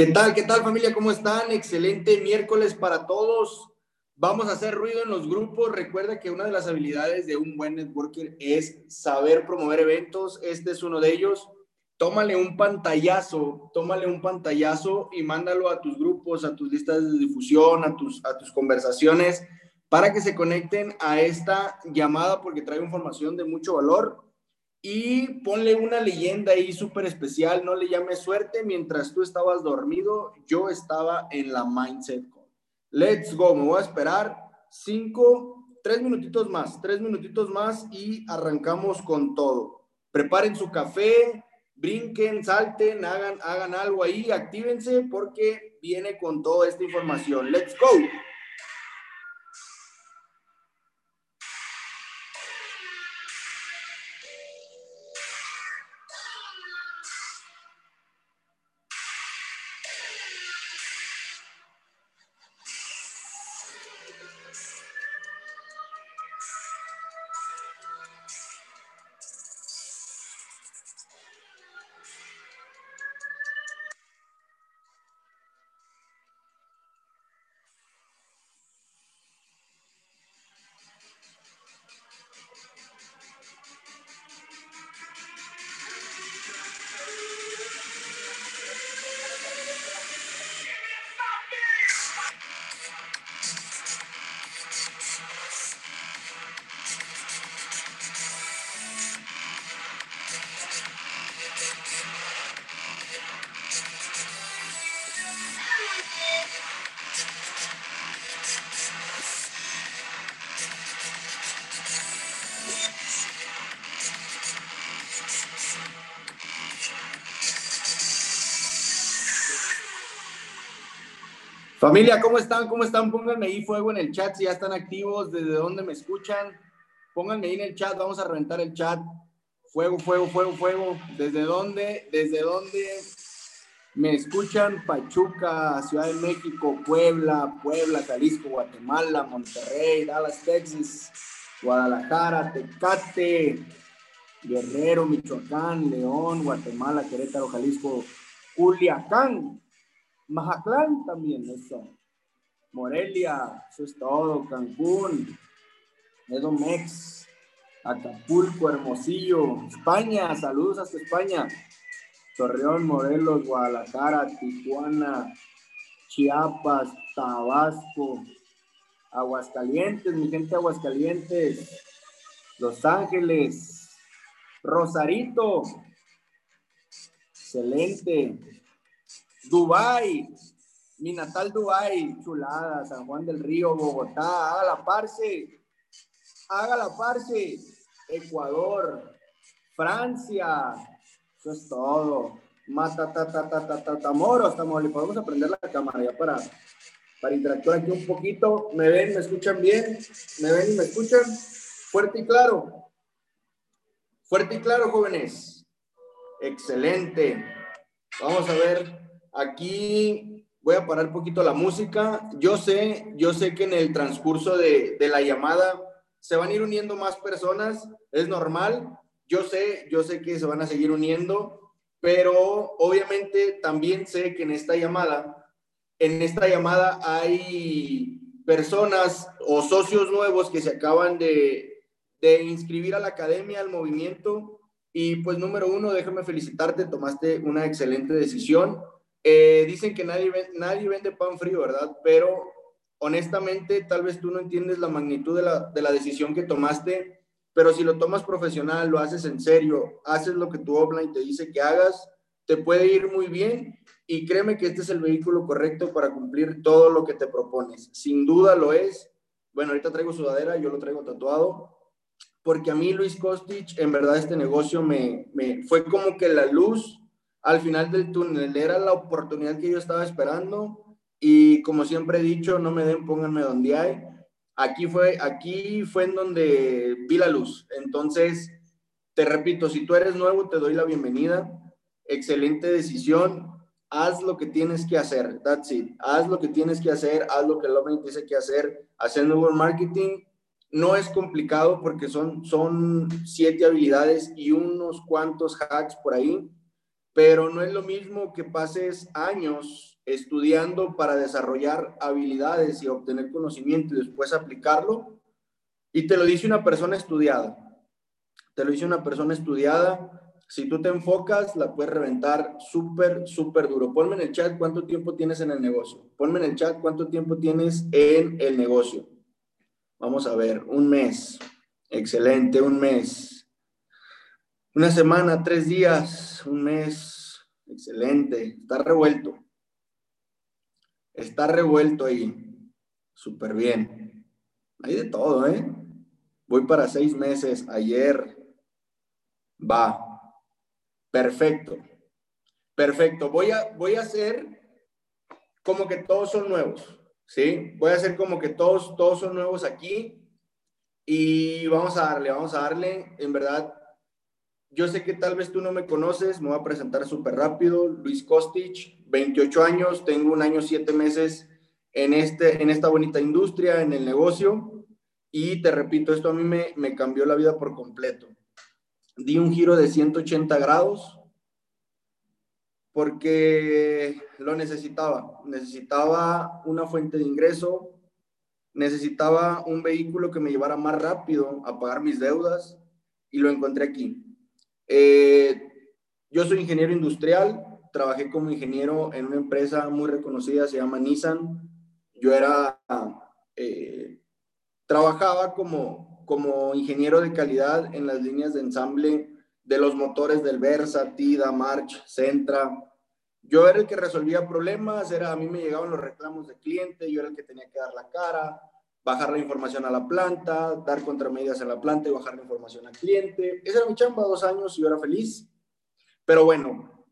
¿Qué tal? ¿Qué tal familia? ¿Cómo están? Excelente miércoles para todos. Vamos a hacer ruido en los grupos. Recuerda que una de las habilidades de un buen networker es saber promover eventos. Este es uno de ellos. Tómale un pantallazo, tómale un pantallazo y mándalo a tus grupos, a tus listas de difusión, a tus, a tus conversaciones, para que se conecten a esta llamada porque trae información de mucho valor y ponle una leyenda ahí súper especial, no le llames suerte, mientras tú estabas dormido, yo estaba en la Mindset Call. Let's go, me voy a esperar cinco, tres minutitos más, tres minutitos más y arrancamos con todo. Preparen su café, brinquen, salten, hagan, hagan algo ahí, actívense porque viene con toda esta información. Let's go. Familia, ¿cómo están? ¿Cómo están? Pónganme ahí fuego en el chat si ya están activos, desde dónde me escuchan. Pónganme ahí en el chat, vamos a reventar el chat. Fuego, fuego, fuego, fuego. ¿Desde dónde? ¿Desde dónde me escuchan? Pachuca, Ciudad de México, Puebla, Puebla, Jalisco, Guatemala, Monterrey, Dallas, Texas, Guadalajara, Tecate, Guerrero, Michoacán, León, Guatemala, Querétaro, Jalisco, Culiacán, Mazatlán también, eso. Morelia, eso es todo. Cancún, Edomex, Acapulco, Hermosillo, España, saludos hasta España. Torreón, Morelos, Guadalajara, Tijuana, Chiapas, Tabasco, Aguascalientes, mi gente Aguascalientes, Los Ángeles, Rosarito, excelente, Dubai, mi natal Dubai, chulada, San Juan del Río, Bogotá, haga la parce, haga la parce, Ecuador, Francia, eso es todo. Mata, ta, ta, ta, ta, ta, Tamoros, Podemos aprender la cámara para, para interactuar aquí un poquito. ¿Me ven, me escuchan bien? ¿Me ven y me escuchan? Fuerte y claro. Fuerte y claro, jóvenes. Excelente. Vamos a ver Aquí voy a parar un poquito la música. Yo sé, yo sé que en el transcurso de, la llamada se van a ir uniendo más personas, es normal. Yo sé, yo sé que se van a seguir uniendo, pero obviamente también sé que en esta llamada, en esta llamada hay personas o socios nuevos que se acaban de, de inscribir a la academia, al movimiento. Y pues número uno, déjame felicitarte, tomaste una excelente decisión. Eh, dicen que nadie, nadie vende pan frío, ¿verdad? Pero honestamente, tal vez tú no entiendes la magnitud de la, de la decisión que tomaste, pero si lo tomas profesional, lo haces en serio, haces lo que tu offline te dice que hagas, te puede ir muy bien y créeme que este es el vehículo correcto para cumplir todo lo que te propones. Sin duda lo es. Bueno, ahorita traigo sudadera, yo lo traigo tatuado, porque a mí Luis Kostic, en verdad este negocio me, me fue como que la luz al final del túnel. Era la oportunidad que yo estaba esperando y como siempre he dicho, no me den, pónganme donde hay. Aquí fue, aquí fue en donde vi la luz. Entonces, te repito, si tú eres nuevo, te doy la bienvenida. Excelente decisión. Haz lo que tienes que hacer. That's it. Haz lo que tienes que hacer. Haz lo que el hombre dice que hacer. Hacer nuevo marketing no es complicado porque son, son siete habilidades y unos cuantos hacks por ahí pero no es lo mismo que pases años estudiando para desarrollar habilidades y obtener conocimiento y después aplicarlo. Y te lo dice una persona estudiada. Te lo dice una persona estudiada. Si tú te enfocas, la puedes reventar súper, súper duro. Ponme en el chat cuánto tiempo tienes en el negocio. Ponme en el chat cuánto tiempo tienes en el negocio. Vamos a ver, un mes. Excelente, un mes. Una semana, tres días, un mes, excelente, está revuelto. Está revuelto ahí, súper bien. Hay de todo, ¿eh? Voy para seis meses, ayer, va, perfecto, perfecto. Voy a, voy a hacer como que todos son nuevos, ¿sí? Voy a hacer como que todos, todos son nuevos aquí y vamos a darle, vamos a darle, en verdad, yo sé que tal vez tú no me conoces, me voy a presentar súper rápido. Luis Kostic, 28 años, tengo un año, siete meses en, este, en esta bonita industria, en el negocio. Y te repito, esto a mí me, me cambió la vida por completo. Di un giro de 180 grados porque lo necesitaba. Necesitaba una fuente de ingreso, necesitaba un vehículo que me llevara más rápido a pagar mis deudas y lo encontré aquí. Eh, yo soy ingeniero industrial, trabajé como ingeniero en una empresa muy reconocida, se llama Nissan. Yo era, eh, trabajaba como, como ingeniero de calidad en las líneas de ensamble de los motores del Versa, Tida, March, Centra. Yo era el que resolvía problemas, era, a mí me llegaban los reclamos de cliente, yo era el que tenía que dar la cara, bajar la información a la planta, dar contramedidas a la planta y bajar la información al cliente. Esa era mi chamba, dos años y yo era feliz. Pero bueno,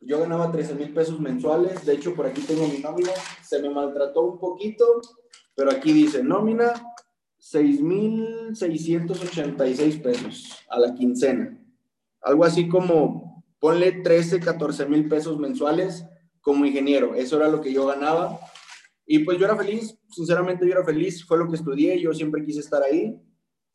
yo ganaba 13 mil pesos mensuales. De hecho, por aquí tengo mi nómina. Se me maltrató un poquito, pero aquí dice nómina 6,686 pesos a la quincena. Algo así como, ponle 13, 14 mil pesos mensuales como ingeniero. Eso era lo que yo ganaba. Y pues yo era feliz, sinceramente yo era feliz, fue lo que estudié, yo siempre quise estar ahí.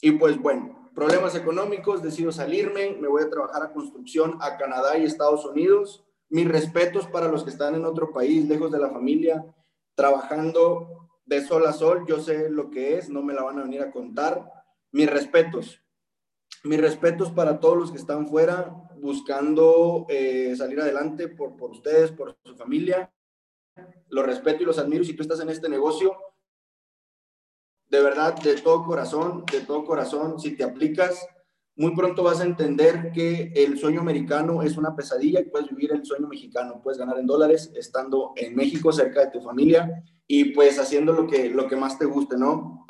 Y pues bueno, problemas económicos, decido salirme, me voy a trabajar a construcción a Canadá y Estados Unidos. Mis respetos para los que están en otro país, lejos de la familia, trabajando de sol a sol, yo sé lo que es, no me la van a venir a contar. Mis respetos, mis respetos para todos los que están fuera buscando eh, salir adelante por, por ustedes, por su familia. Los respeto y los admiro. Si tú estás en este negocio, de verdad, de todo corazón, de todo corazón, si te aplicas, muy pronto vas a entender que el sueño americano es una pesadilla y puedes vivir el sueño mexicano. Puedes ganar en dólares estando en México, cerca de tu familia y pues haciendo lo que, lo que más te guste, ¿no?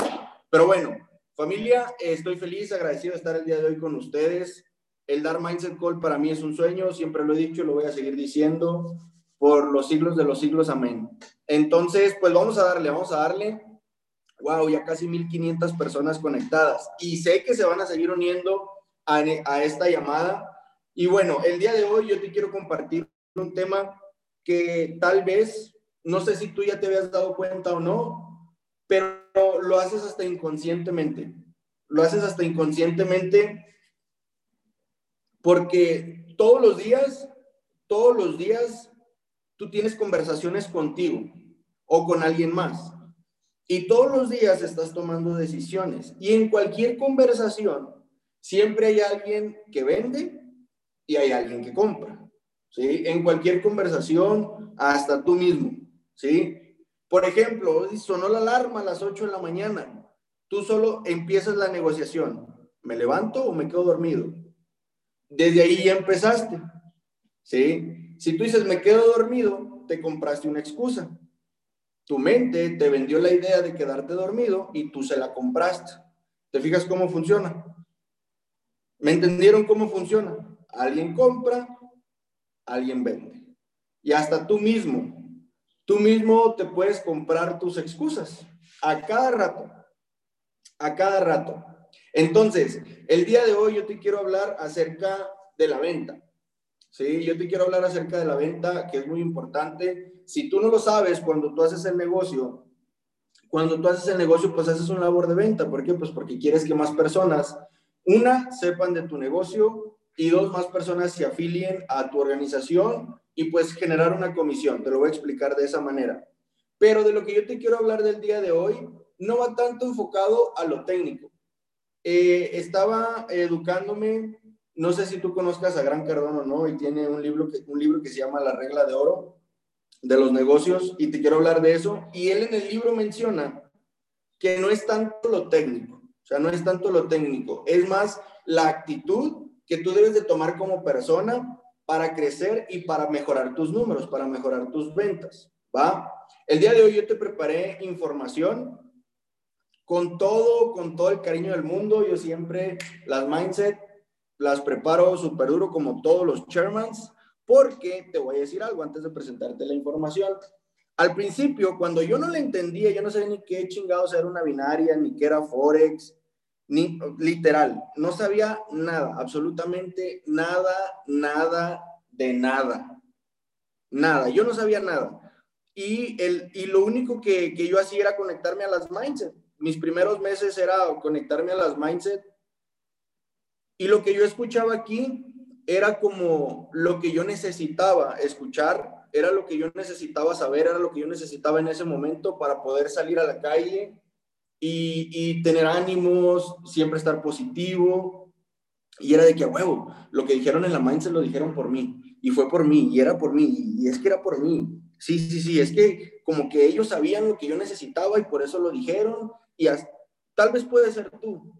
Pero bueno, familia, estoy feliz, agradecido de estar el día de hoy con ustedes. El dar Mindset Call para mí es un sueño, siempre lo he dicho, lo voy a seguir diciendo por los siglos de los siglos, amén. Entonces, pues vamos a darle, vamos a darle. Wow, ya casi 1500 personas conectadas y sé que se van a seguir uniendo a, esta llamada. Y bueno, el día de hoy yo te quiero compartir un tema que tal vez, no sé si tú ya te habías dado cuenta o no, pero lo haces hasta inconscientemente. Lo haces hasta inconscientemente porque todos los días, todos los días, tú tienes conversaciones contigo o con alguien más. Y todos los días estás tomando decisiones. Y en cualquier conversación, Siempre hay alguien que vende y hay alguien que compra, ¿sí? En cualquier conversación, hasta tú mismo, ¿sí? Por ejemplo, sonó la alarma a las 8 de la mañana, tú solo empiezas la negociación, ¿me levanto o me quedo dormido? Desde ahí ya empezaste, ¿sí? Si tú dices, me quedo dormido, te compraste una excusa. Tu mente te vendió la idea de quedarte dormido y tú se la compraste. ¿Te fijas cómo funciona? ¿Me entendieron cómo funciona? Alguien compra, alguien vende. Y hasta tú mismo, tú mismo te puedes comprar tus excusas a cada rato, a cada rato. Entonces, el día de hoy yo te quiero hablar acerca de la venta. Sí, yo te quiero hablar acerca de la venta, que es muy importante. Si tú no lo sabes, cuando tú haces el negocio, cuando tú haces el negocio, pues haces una labor de venta. ¿Por qué? Pues porque quieres que más personas una, sepan de tu negocio y dos, más personas se afilien a tu organización y pues generar una comisión. Te lo voy a explicar de esa manera. Pero de lo que yo te quiero hablar del día de hoy no va tanto enfocado a lo técnico. Eh, estaba educándome, no sé si tú conozcas a Gran Cardón o no, y tiene un libro, que, un libro que se llama La regla de oro de los negocios, y te quiero hablar de eso. Y él en el libro menciona que no es tanto lo técnico, o sea, no es tanto lo técnico, es más la actitud que tú debes de tomar como persona para crecer y para mejorar tus números, para mejorar tus ventas, ¿va? El día de hoy yo te preparé información con todo, con todo el cariño del mundo. Yo siempre las mindset las preparo súper duro como todos los chairmans, porque te voy a decir algo antes de presentarte la información. Al principio, cuando yo no le entendía, yo no sabía ni qué chingados era una binaria, ni qué era Forex, ni literal, no sabía nada, absolutamente nada, nada de nada. Nada, yo no sabía nada. Y, el, y lo único que, que yo hacía era conectarme a las mindset. Mis primeros meses era conectarme a las mindset. Y lo que yo escuchaba aquí era como lo que yo necesitaba escuchar, era lo que yo necesitaba saber, era lo que yo necesitaba en ese momento para poder salir a la calle y, tener ánimos, siempre estar positivo. Y era de que a huevo, lo que dijeron en la mindset lo dijeron por mí. Y fue por mí, y era por mí, y es que era por mí. Sí, sí, sí, es que como que ellos sabían lo que yo necesitaba y por eso lo dijeron. Y tal vez puede ser tú.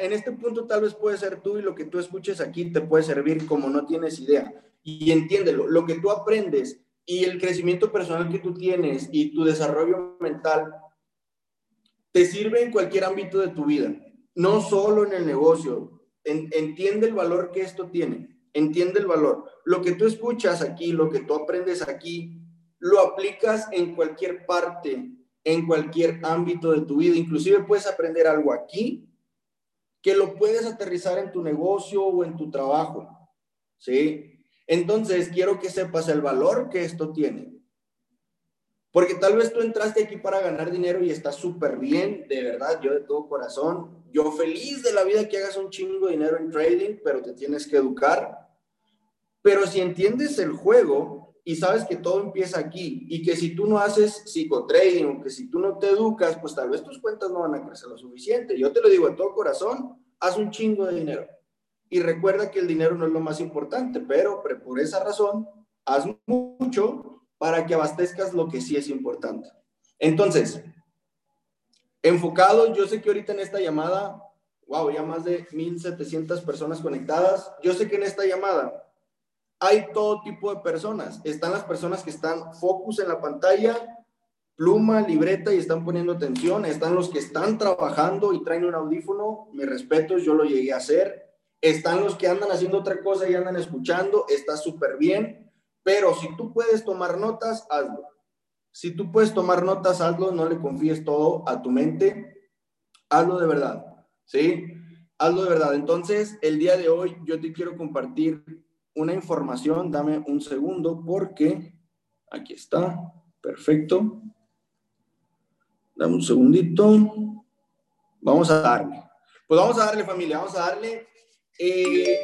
En este punto tal vez puede ser tú y lo que tú escuches aquí te puede servir como no tienes idea. Y entiéndelo, lo que tú aprendes y el crecimiento personal que tú tienes y tu desarrollo mental te sirve en cualquier ámbito de tu vida, no solo en el negocio. entiende el valor que esto tiene, entiende el valor. lo que tú escuchas aquí, lo que tú aprendes aquí, lo aplicas en cualquier parte, en cualquier ámbito de tu vida. Inclusive puedes aprender algo aquí que lo puedes aterrizar en tu negocio o en tu trabajo. ¿Sí? Entonces, quiero que sepas el valor que esto tiene. Porque tal vez tú entraste aquí para ganar dinero y estás súper bien, de verdad, yo de todo corazón. Yo feliz de la vida que hagas un chingo de dinero en trading, pero te tienes que educar. Pero si entiendes el juego y sabes que todo empieza aquí y que si tú no haces psicotrading o que si tú no te educas, pues tal vez tus cuentas no van a crecer lo suficiente. Yo te lo digo de todo corazón, haz un chingo de dinero. Y recuerda que el dinero no es lo más importante, pero por esa razón, haz mucho para que abastezcas lo que sí es importante. Entonces, enfocados, yo sé que ahorita en esta llamada, wow, ya más de 1.700 personas conectadas, yo sé que en esta llamada hay todo tipo de personas. Están las personas que están focus en la pantalla, pluma, libreta y están poniendo atención. Están los que están trabajando y traen un audífono. Mi respeto, yo lo llegué a hacer. Están los que andan haciendo otra cosa y andan escuchando. Está súper bien. Pero si tú puedes tomar notas, hazlo. Si tú puedes tomar notas, hazlo, no le confíes todo a tu mente, hazlo de verdad, ¿sí? Hazlo de verdad. Entonces, el día de hoy yo te quiero compartir una información, dame un segundo porque aquí está, perfecto. Dame un segundito. Vamos a darle. Pues vamos a darle familia, vamos a darle. Eh,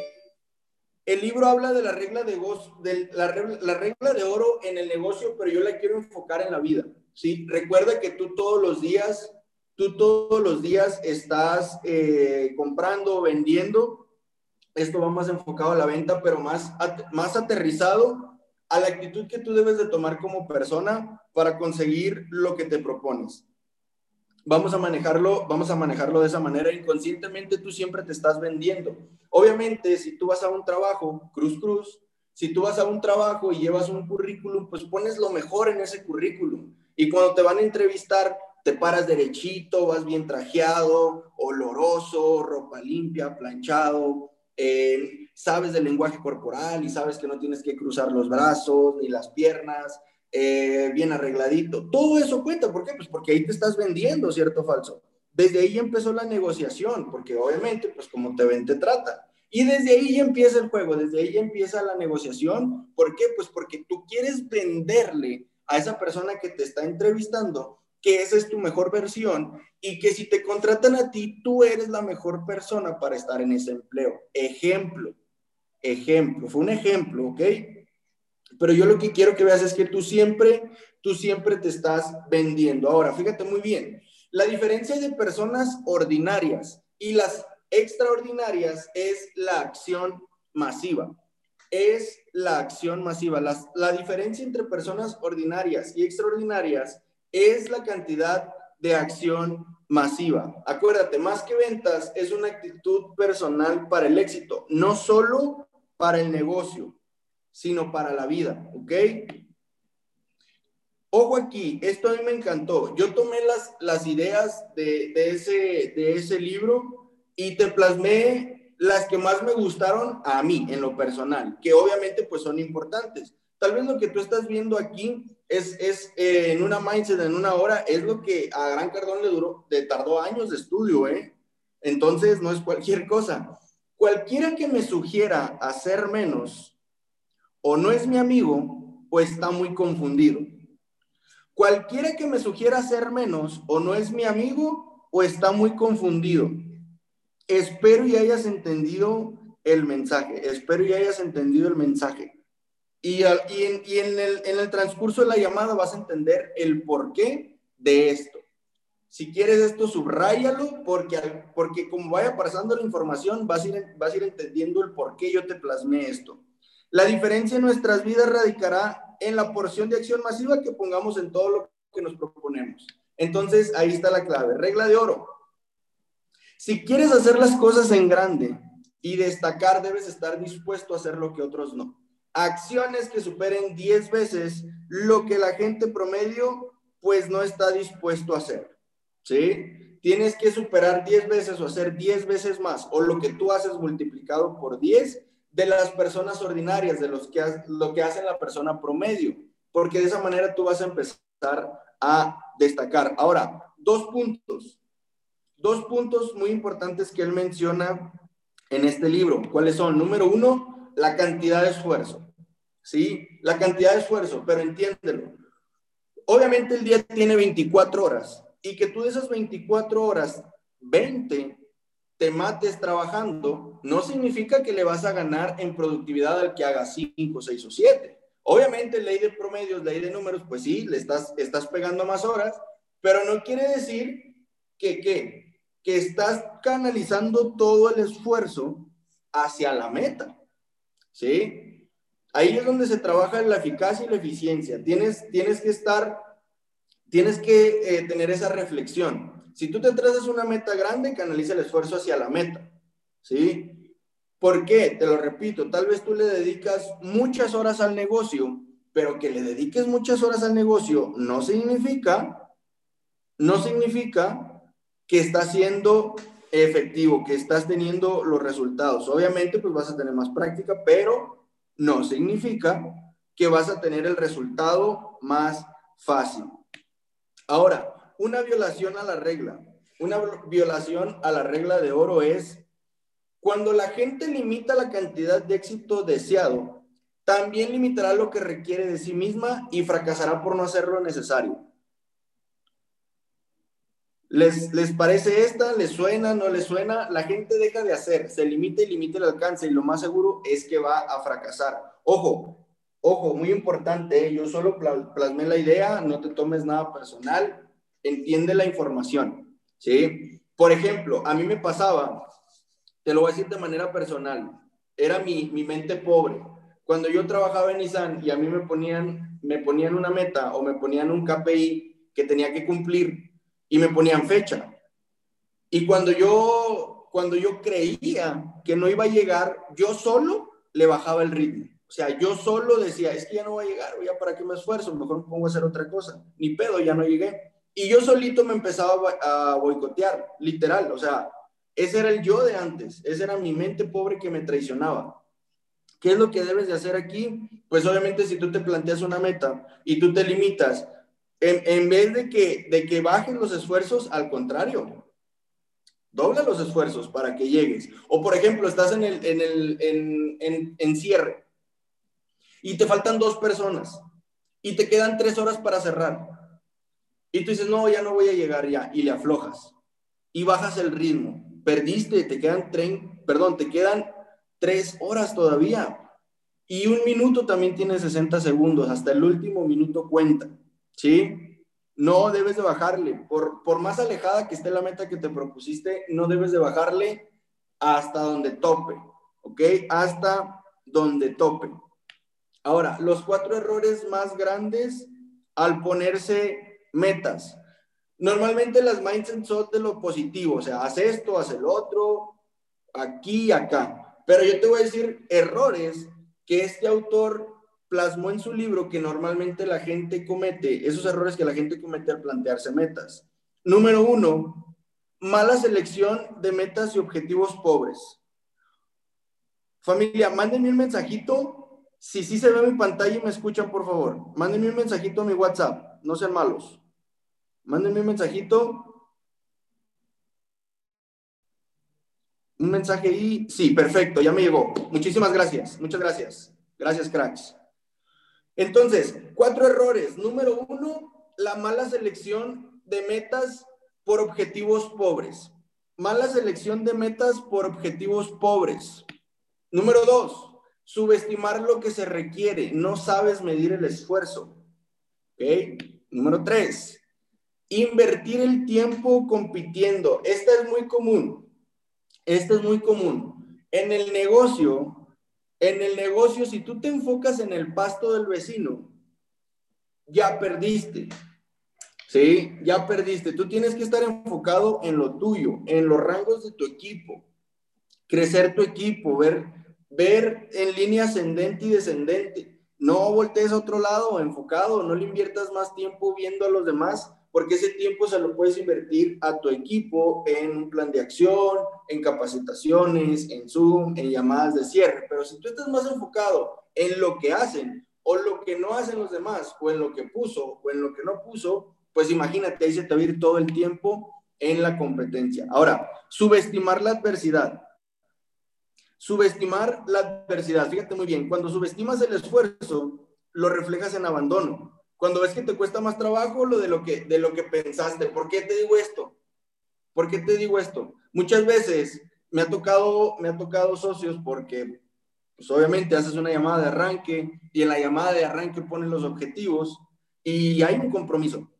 el libro habla de la regla de, de la, regla de oro en el negocio, pero yo la quiero enfocar en la vida. ¿sí? Recuerda que tú todos los días, tú todos los días estás eh, comprando, vendiendo. Esto va más enfocado a la venta, pero más, más aterrizado a la actitud que tú debes de tomar como persona para conseguir lo que te propones vamos a manejarlo, vamos a manejarlo de esa manera. Inconscientemente tú siempre te estás vendiendo. Obviamente, si tú vas a un trabajo, cruz, cruz, si tú vas a un trabajo y llevas un currículum, pues pones lo mejor en ese currículum. Y cuando te van a entrevistar, te paras derechito, vas bien trajeado, oloroso, ropa limpia, planchado, eh, sabes del lenguaje corporal y sabes que no tienes que cruzar los brazos ni las piernas, eh, bien arregladito. Todo eso cuenta. ¿Por qué? Pues porque ahí te estás vendiendo, ¿cierto o falso? Desde ahí empezó la negociación, porque obviamente, pues como te ven, te trata. Y desde ahí empieza el juego, desde ahí empieza la negociación. ¿Por qué? Pues porque tú quieres venderle a esa persona que te está entrevistando que esa es tu mejor versión y que si te contratan a ti, tú eres la mejor persona para estar en ese empleo. Ejemplo, ejemplo, fue un ejemplo, ¿ok? Pero yo lo que quiero que veas es que tú siempre, tú siempre te estás vendiendo. Ahora, fíjate muy bien, la diferencia de personas ordinarias y las extraordinarias es la acción masiva. Es la acción masiva. la diferencia entre personas ordinarias y extraordinarias es la cantidad de acción masiva. Acuérdate, más que ventas, es una actitud personal para el éxito, no solo para el negocio sino para la vida, ¿ok? Ojo aquí, esto a mí me encantó. Yo tomé las, las ideas de, de, ese, de ese libro y te plasmé las que más me gustaron a mí en lo personal, que obviamente pues son importantes. Tal vez lo que tú estás viendo aquí es, es eh, en una mindset, en una hora, es lo que a Gran Cardón le duró, le tardó años de estudio, ¿eh? Entonces no es cualquier cosa. Cualquiera que me sugiera hacer menos o no es mi amigo o está muy confundido. Cualquiera que me sugiera ser menos o no es mi amigo o está muy confundido. Espero y hayas entendido el mensaje, espero y hayas entendido el mensaje. Y, en, el, en el transcurso de la llamada vas a entender el porqué de esto. Si quieres esto, subráyalo porque, porque como vaya pasando la información, vas a, ir, vas a ir entendiendo el por qué yo te plasmé esto. La diferencia en nuestras vidas radicará en la porción de acción masiva que pongamos en todo lo que nos proponemos. Entonces, ahí está la clave. Regla de oro. Si quieres hacer las cosas en grande y destacar, debes estar dispuesto a hacer lo que otros no. Acciones que superen 10 veces lo que la gente promedio pues no está dispuesto a hacer. ¿Sí? Tienes que superar 10 veces o hacer 10 veces más o lo que tú haces multiplicado por 10 de las personas ordinarias, de los que, lo que hace la persona promedio, porque de esa manera tú vas a empezar a destacar. Ahora, dos puntos, dos puntos muy importantes que él menciona en este libro. ¿Cuáles son? Número uno, la cantidad de esfuerzo. ¿Sí? La cantidad de esfuerzo, pero entiéndelo. Obviamente el día tiene 24 horas y que tú de esas 24 horas, 20 te mates trabajando, no significa que le vas a ganar en productividad al que haga 5, 6 o 7. Obviamente, ley de promedios, ley de números, pues sí, le estás, estás pegando más horas, pero no quiere decir que, que, que estás canalizando todo el esfuerzo hacia la meta. ¿Sí? Ahí es donde se trabaja la eficacia y la eficiencia. Tienes, tienes que estar, tienes que eh, tener esa reflexión. Si tú te trazas una meta grande, canaliza el esfuerzo hacia la meta. ¿Sí? ¿Por qué? Te lo repito, tal vez tú le dedicas muchas horas al negocio, pero que le dediques muchas horas al negocio no significa, no significa que estás siendo efectivo, que estás teniendo los resultados. Obviamente, pues vas a tener más práctica, pero no significa que vas a tener el resultado más fácil. Ahora, una violación a la regla. Una violación a la regla de oro es cuando la gente limita la cantidad de éxito deseado, también limitará lo que requiere de sí misma y fracasará por no hacer lo necesario. ¿Les, ¿Les parece esta? ¿Les suena? ¿No les suena? La gente deja de hacer, se limita y limita el alcance y lo más seguro es que va a fracasar. Ojo, ojo, muy importante, ¿eh? yo solo plasmé la idea, no te tomes nada personal, entiende la información, ¿sí? Por ejemplo, a mí me pasaba, te lo voy a decir de manera personal, era mi, mi mente pobre. Cuando yo trabajaba en Nissan y a mí me ponían, me ponían una meta o me ponían un KPI que tenía que cumplir y me ponían fecha. Y cuando yo, cuando yo creía que no iba a llegar, yo solo le bajaba el ritmo. O sea, yo solo decía, es que ya no va a llegar, ya para qué me esfuerzo, mejor me pongo a hacer otra cosa. Ni pedo, ya no llegué. Y yo solito me empezaba a boicotear, literal, o sea, ese era el yo de antes, esa era mi mente pobre que me traicionaba. ¿Qué es lo que debes de hacer aquí? Pues obviamente si tú te planteas una meta y tú te limitas, en, vez de que, de que bajes los esfuerzos, al contrario, dobla los esfuerzos para que llegues. O por ejemplo, estás en el, en el en, en y te faltan dos personas y te quedan tres horas para cerrar y tú dices, no, ya no voy a llegar ya, y le aflojas, y bajas el ritmo, perdiste, te quedan, tren, perdón, te quedan tres horas todavía, y un minuto también tiene 60 segundos, hasta el último minuto cuenta, ¿sí? No debes de bajarle, por, por más alejada que esté la meta que te propusiste, no debes de bajarle hasta donde tope, ¿ok? Hasta donde tope. Ahora, los cuatro errores más grandes al ponerse metas. Normalmente las mindsets son de lo positivo, o sea, haz esto, haz el otro, aquí y acá. Pero yo te voy a decir errores que este autor plasmó en su libro que normalmente la gente comete, esos errores que la gente comete al plantearse metas. Número uno, mala selección de metas y objetivos pobres. Familia, mándenme un mensajito. Si sí se ve mi pantalla y me escuchan, por favor, mándenme un mensajito a mi WhatsApp. No sean malos. Mándenme un mensajito. Un mensaje y sí, perfecto, ya me llegó. Muchísimas gracias, muchas gracias. Gracias, cracks. Entonces, cuatro errores. Número uno, la mala selección de metas por objetivos pobres. Mala selección de metas por objetivos pobres. Número dos, subestimar lo que se requiere. No sabes medir el esfuerzo. Número tres, Invertir el tiempo compitiendo. Esta es muy común. Esta es muy común. En el negocio, en el negocio, si tú te enfocas en el pasto del vecino, ya perdiste. ¿Sí? Ya perdiste. Tú tienes que estar enfocado en lo tuyo, en los rangos de tu equipo. Crecer tu equipo, ver, ver en línea ascendente y descendente. No voltees a otro lado enfocado, no le inviertas más tiempo viendo a los demás porque ese tiempo se lo puedes invertir a tu equipo en un plan de acción, en capacitaciones, en Zoom, en llamadas de cierre. Pero si tú estás más enfocado en lo que hacen o lo que no hacen los demás, o en lo que puso o en lo que no puso, pues imagínate, ahí se te va a ir todo el tiempo en la competencia. Ahora, subestimar la adversidad. Subestimar la adversidad, fíjate muy bien, cuando subestimas el esfuerzo, lo reflejas en abandono. Cuando ves que te cuesta más trabajo lo de lo que, de lo que pensaste. ¿Por qué te digo esto? ¿Por qué te digo esto? Muchas veces me ha tocado, me ha tocado socios porque, pues obviamente haces una llamada de arranque y en la llamada de arranque ponen los objetivos y hay un compromiso.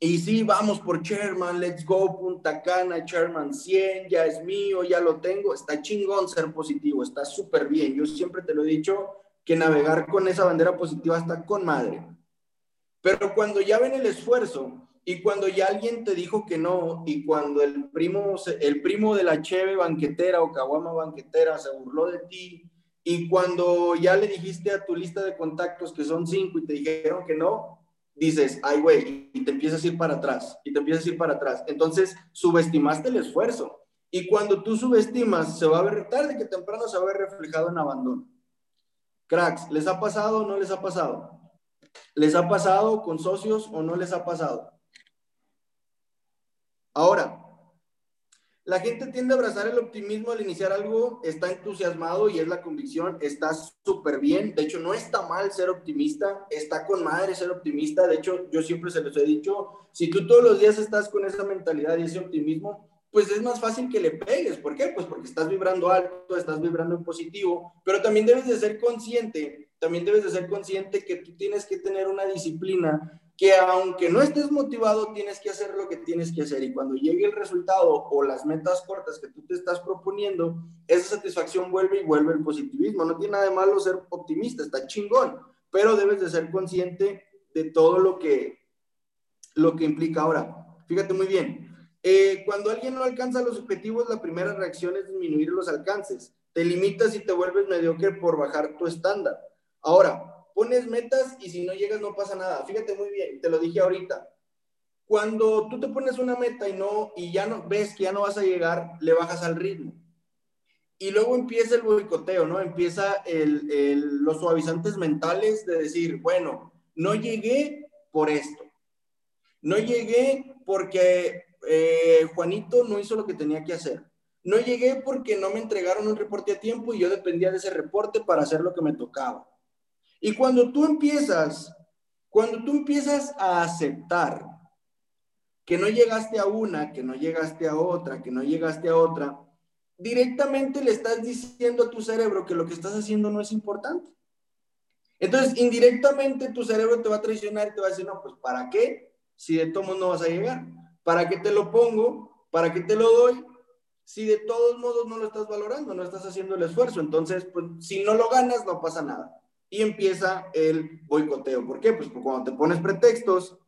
Y sí, vamos por Chairman, let's go, Punta Cana, Chairman 100, ya es mío, ya lo tengo. Está chingón ser positivo, está súper bien. Yo siempre te lo he dicho que navegar con esa bandera positiva está con madre. Pero cuando ya ven el esfuerzo y cuando ya alguien te dijo que no y cuando el primo, el primo de la cheve banquetera o caguama banquetera se burló de ti y cuando ya le dijiste a tu lista de contactos que son cinco y te dijeron que no, dices, ay, güey, y te empiezas a ir para atrás, y te empiezas a ir para atrás. Entonces, subestimaste el esfuerzo. Y cuando tú subestimas, se va a ver tarde que temprano, se va a ver reflejado en abandono. Cracks, ¿les ha pasado o no les ha pasado? ¿Les ha pasado con socios o no les ha pasado? Ahora, la gente tiende a abrazar el optimismo al iniciar algo, está entusiasmado y es la convicción, está súper bien. De hecho, no está mal ser optimista, está con madre ser optimista. De hecho, yo siempre se los he dicho, si tú todos los días estás con esa mentalidad y ese optimismo, pues es más fácil que le pegues. ¿Por qué? Pues porque estás vibrando alto, estás vibrando en positivo, pero también debes de ser consciente, también debes de ser consciente que tú tienes que tener una disciplina que aunque no estés motivado, tienes que hacer lo que tienes que hacer. Y cuando llegue el resultado o las metas cortas que tú te estás proponiendo, esa satisfacción vuelve y vuelve el positivismo. No tiene nada de malo ser optimista, está chingón, pero debes de ser consciente de todo lo que, lo que implica. Ahora, fíjate muy bien, eh, cuando alguien no alcanza los objetivos, la primera reacción es disminuir los alcances. Te limitas y te vuelves mediocre por bajar tu estándar. Ahora, pones metas y si no llegas no pasa nada. Fíjate muy bien, te lo dije ahorita. Cuando tú te pones una meta y no y ya no ves que ya no vas a llegar, le bajas al ritmo. Y luego empieza el boicoteo, ¿no? Empieza el, los suavizantes mentales de decir, bueno, no llegué por esto. No llegué porque eh, Juanito no hizo lo que tenía que hacer. No llegué porque no me entregaron un reporte a tiempo y yo dependía de ese reporte para hacer lo que me tocaba. Y cuando tú empiezas, cuando tú empiezas a aceptar que no llegaste a una, que no llegaste a otra, que no llegaste a otra, directamente le estás diciendo a tu cerebro que lo que estás haciendo no es importante. Entonces, indirectamente tu cerebro te va a traicionar y te va a decir, no, pues ¿para qué? Si de todos no vas a llegar. ¿Para qué te lo pongo? ¿Para qué te lo doy? Si de todos modos no lo estás valorando, no estás haciendo el esfuerzo. Entonces, pues si no lo ganas, no pasa nada y empieza el boicoteo. ¿Por qué? Pues cuando te pones pretextos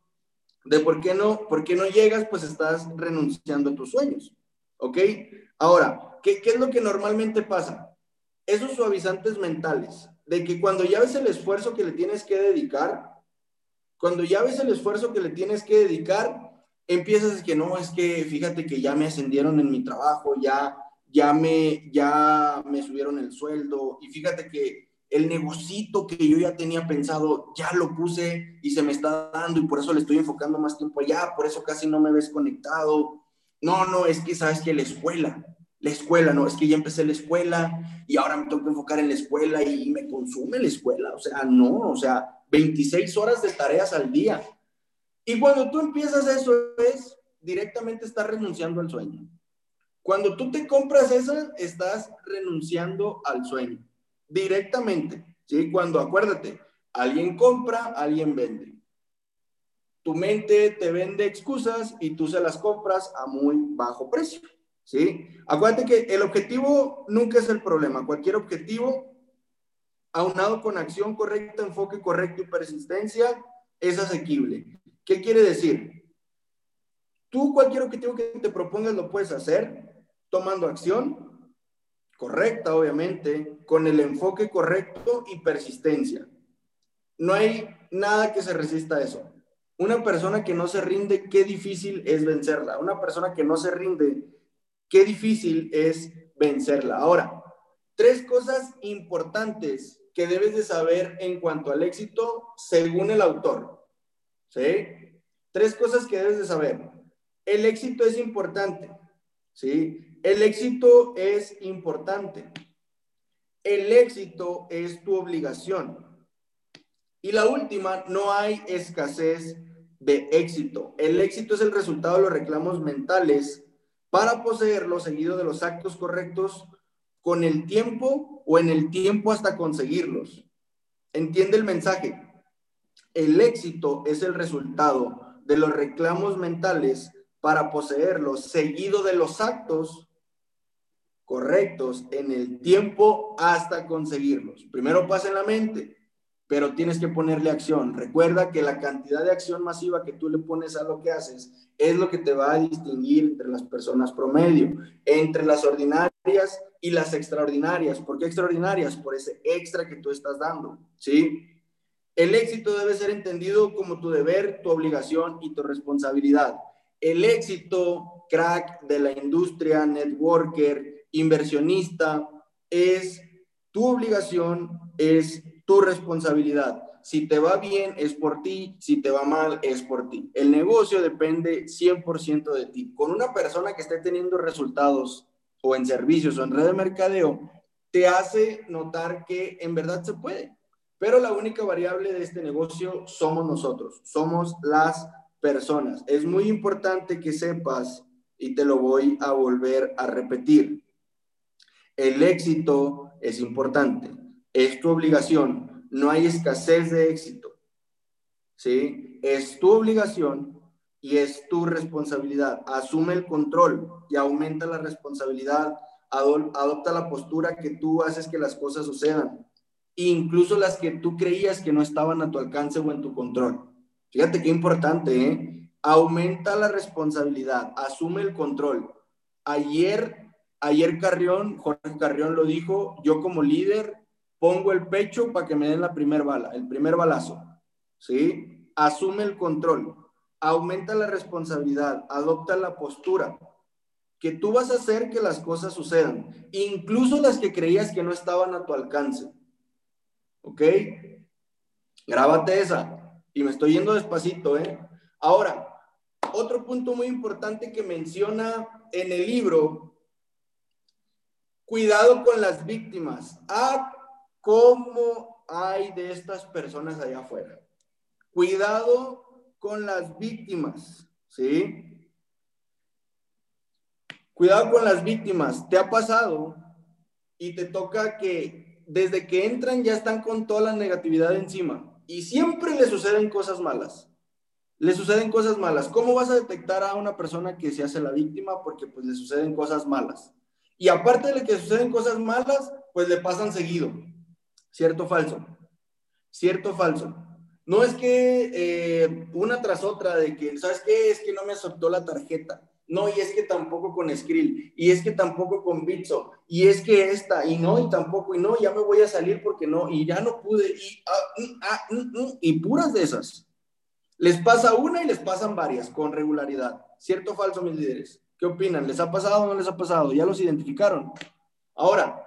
de por qué no, por qué no llegas, pues estás renunciando a tus sueños. ¿Ok? Ahora, ¿qué, ¿qué es lo que normalmente pasa? Esos suavizantes mentales, de que cuando ya ves el esfuerzo que le tienes que dedicar, cuando ya ves el esfuerzo que le tienes que dedicar, empiezas a que no, es que fíjate que ya me ascendieron en mi trabajo, ya, ya, me, ya me subieron el sueldo, y fíjate que el negocito que yo ya tenía pensado, ya lo puse y se me está dando y por eso le estoy enfocando más tiempo allá, por eso casi no me ves conectado. No, no, es que sabes que la escuela, la escuela, no, es que ya empecé la escuela y ahora me tengo que enfocar en la escuela y me consume la escuela. O sea, no, o sea, 26 horas de tareas al día. Y cuando tú empiezas eso es directamente estás renunciando al sueño. Cuando tú te compras eso, estás renunciando al sueño directamente, ¿sí? Cuando acuérdate, alguien compra, alguien vende. Tu mente te vende excusas y tú se las compras a muy bajo precio, ¿sí? Acuérdate que el objetivo nunca es el problema. Cualquier objetivo, aunado con acción correcta, enfoque correcto y persistencia, es asequible. ¿Qué quiere decir? Tú cualquier objetivo que te propongas lo puedes hacer tomando acción, correcta, obviamente, con el enfoque correcto y persistencia. No hay nada que se resista a eso. Una persona que no se rinde, qué difícil es vencerla. Una persona que no se rinde, qué difícil es vencerla. Ahora, tres cosas importantes que debes de saber en cuanto al éxito según el autor. ¿Sí? Tres cosas que debes de saber. El éxito es importante. ¿Sí? El éxito es importante. El éxito es tu obligación. Y la última, no hay escasez de éxito. El éxito es el resultado de los reclamos mentales para poseerlo seguido de los actos correctos con el tiempo o en el tiempo hasta conseguirlos. Entiende el mensaje. El éxito es el resultado de los reclamos mentales para poseerlos seguido de los actos correctos en el tiempo hasta conseguirlos. Primero pasa en la mente, pero tienes que ponerle acción. Recuerda que la cantidad de acción masiva que tú le pones a lo que haces es lo que te va a distinguir entre las personas promedio, entre las ordinarias y las extraordinarias. ¿Por qué extraordinarias? Por ese extra que tú estás dando, ¿sí? El éxito debe ser entendido como tu deber, tu obligación y tu responsabilidad. El éxito, crack de la industria, networker, inversionista, es tu obligación, es tu responsabilidad. Si te va bien es por ti, si te va mal es por ti. El negocio depende 100% de ti. Con una persona que esté teniendo resultados o en servicios o en red de mercadeo, te hace notar que en verdad se puede. Pero la única variable de este negocio somos nosotros, somos las personas. Es muy importante que sepas, y te lo voy a volver a repetir, el éxito es importante es tu obligación, no hay escasez de éxito. ¿Sí? Es tu obligación y es tu responsabilidad. Asume el control y aumenta la responsabilidad. Adopta la postura que tú haces que las cosas sucedan, incluso las que tú creías que no estaban a tu alcance o en tu control. Fíjate qué importante, ¿eh? Aumenta la responsabilidad, asume el control. Ayer, ayer Carrión, Jorge Carrión lo dijo, yo como líder pongo el pecho para que me den la primer bala, el primer balazo, ¿sí? Asume el control, aumenta la responsabilidad, adopta la postura, que tú vas a hacer que las cosas sucedan, incluso las que creías que no estaban a tu alcance, ¿ok? Grábate esa, y me estoy yendo despacito, ¿eh? Ahora, otro punto muy importante que menciona en el libro, cuidado con las víctimas. Ah, ¿Cómo hay de estas personas allá afuera? Cuidado con las víctimas, ¿sí? Cuidado con las víctimas. ¿Te ha pasado y te toca que desde que entran ya están con toda la negatividad encima y siempre le suceden cosas malas? Le suceden cosas malas. ¿Cómo vas a detectar a una persona que se hace la víctima? Porque pues le suceden cosas malas. Y aparte de que suceden cosas malas, pues le pasan seguido. ¿Cierto falso? ¿Cierto falso? No es que eh, una tras otra de que, ¿sabes qué? Es que no me aceptó la tarjeta. No, y es que tampoco con Skrill, y es que tampoco con Bitso, y es que esta, y no, y tampoco, y no, ya me voy a salir porque no, y ya no pude, y, ah, mm, ah, mm, mm, y puras de esas. Les pasa una y les pasan varias con regularidad. ¿Cierto falso, mis líderes? ¿Qué opinan? ¿Les ha pasado o no les ha pasado? ¿Ya los identificaron? Ahora,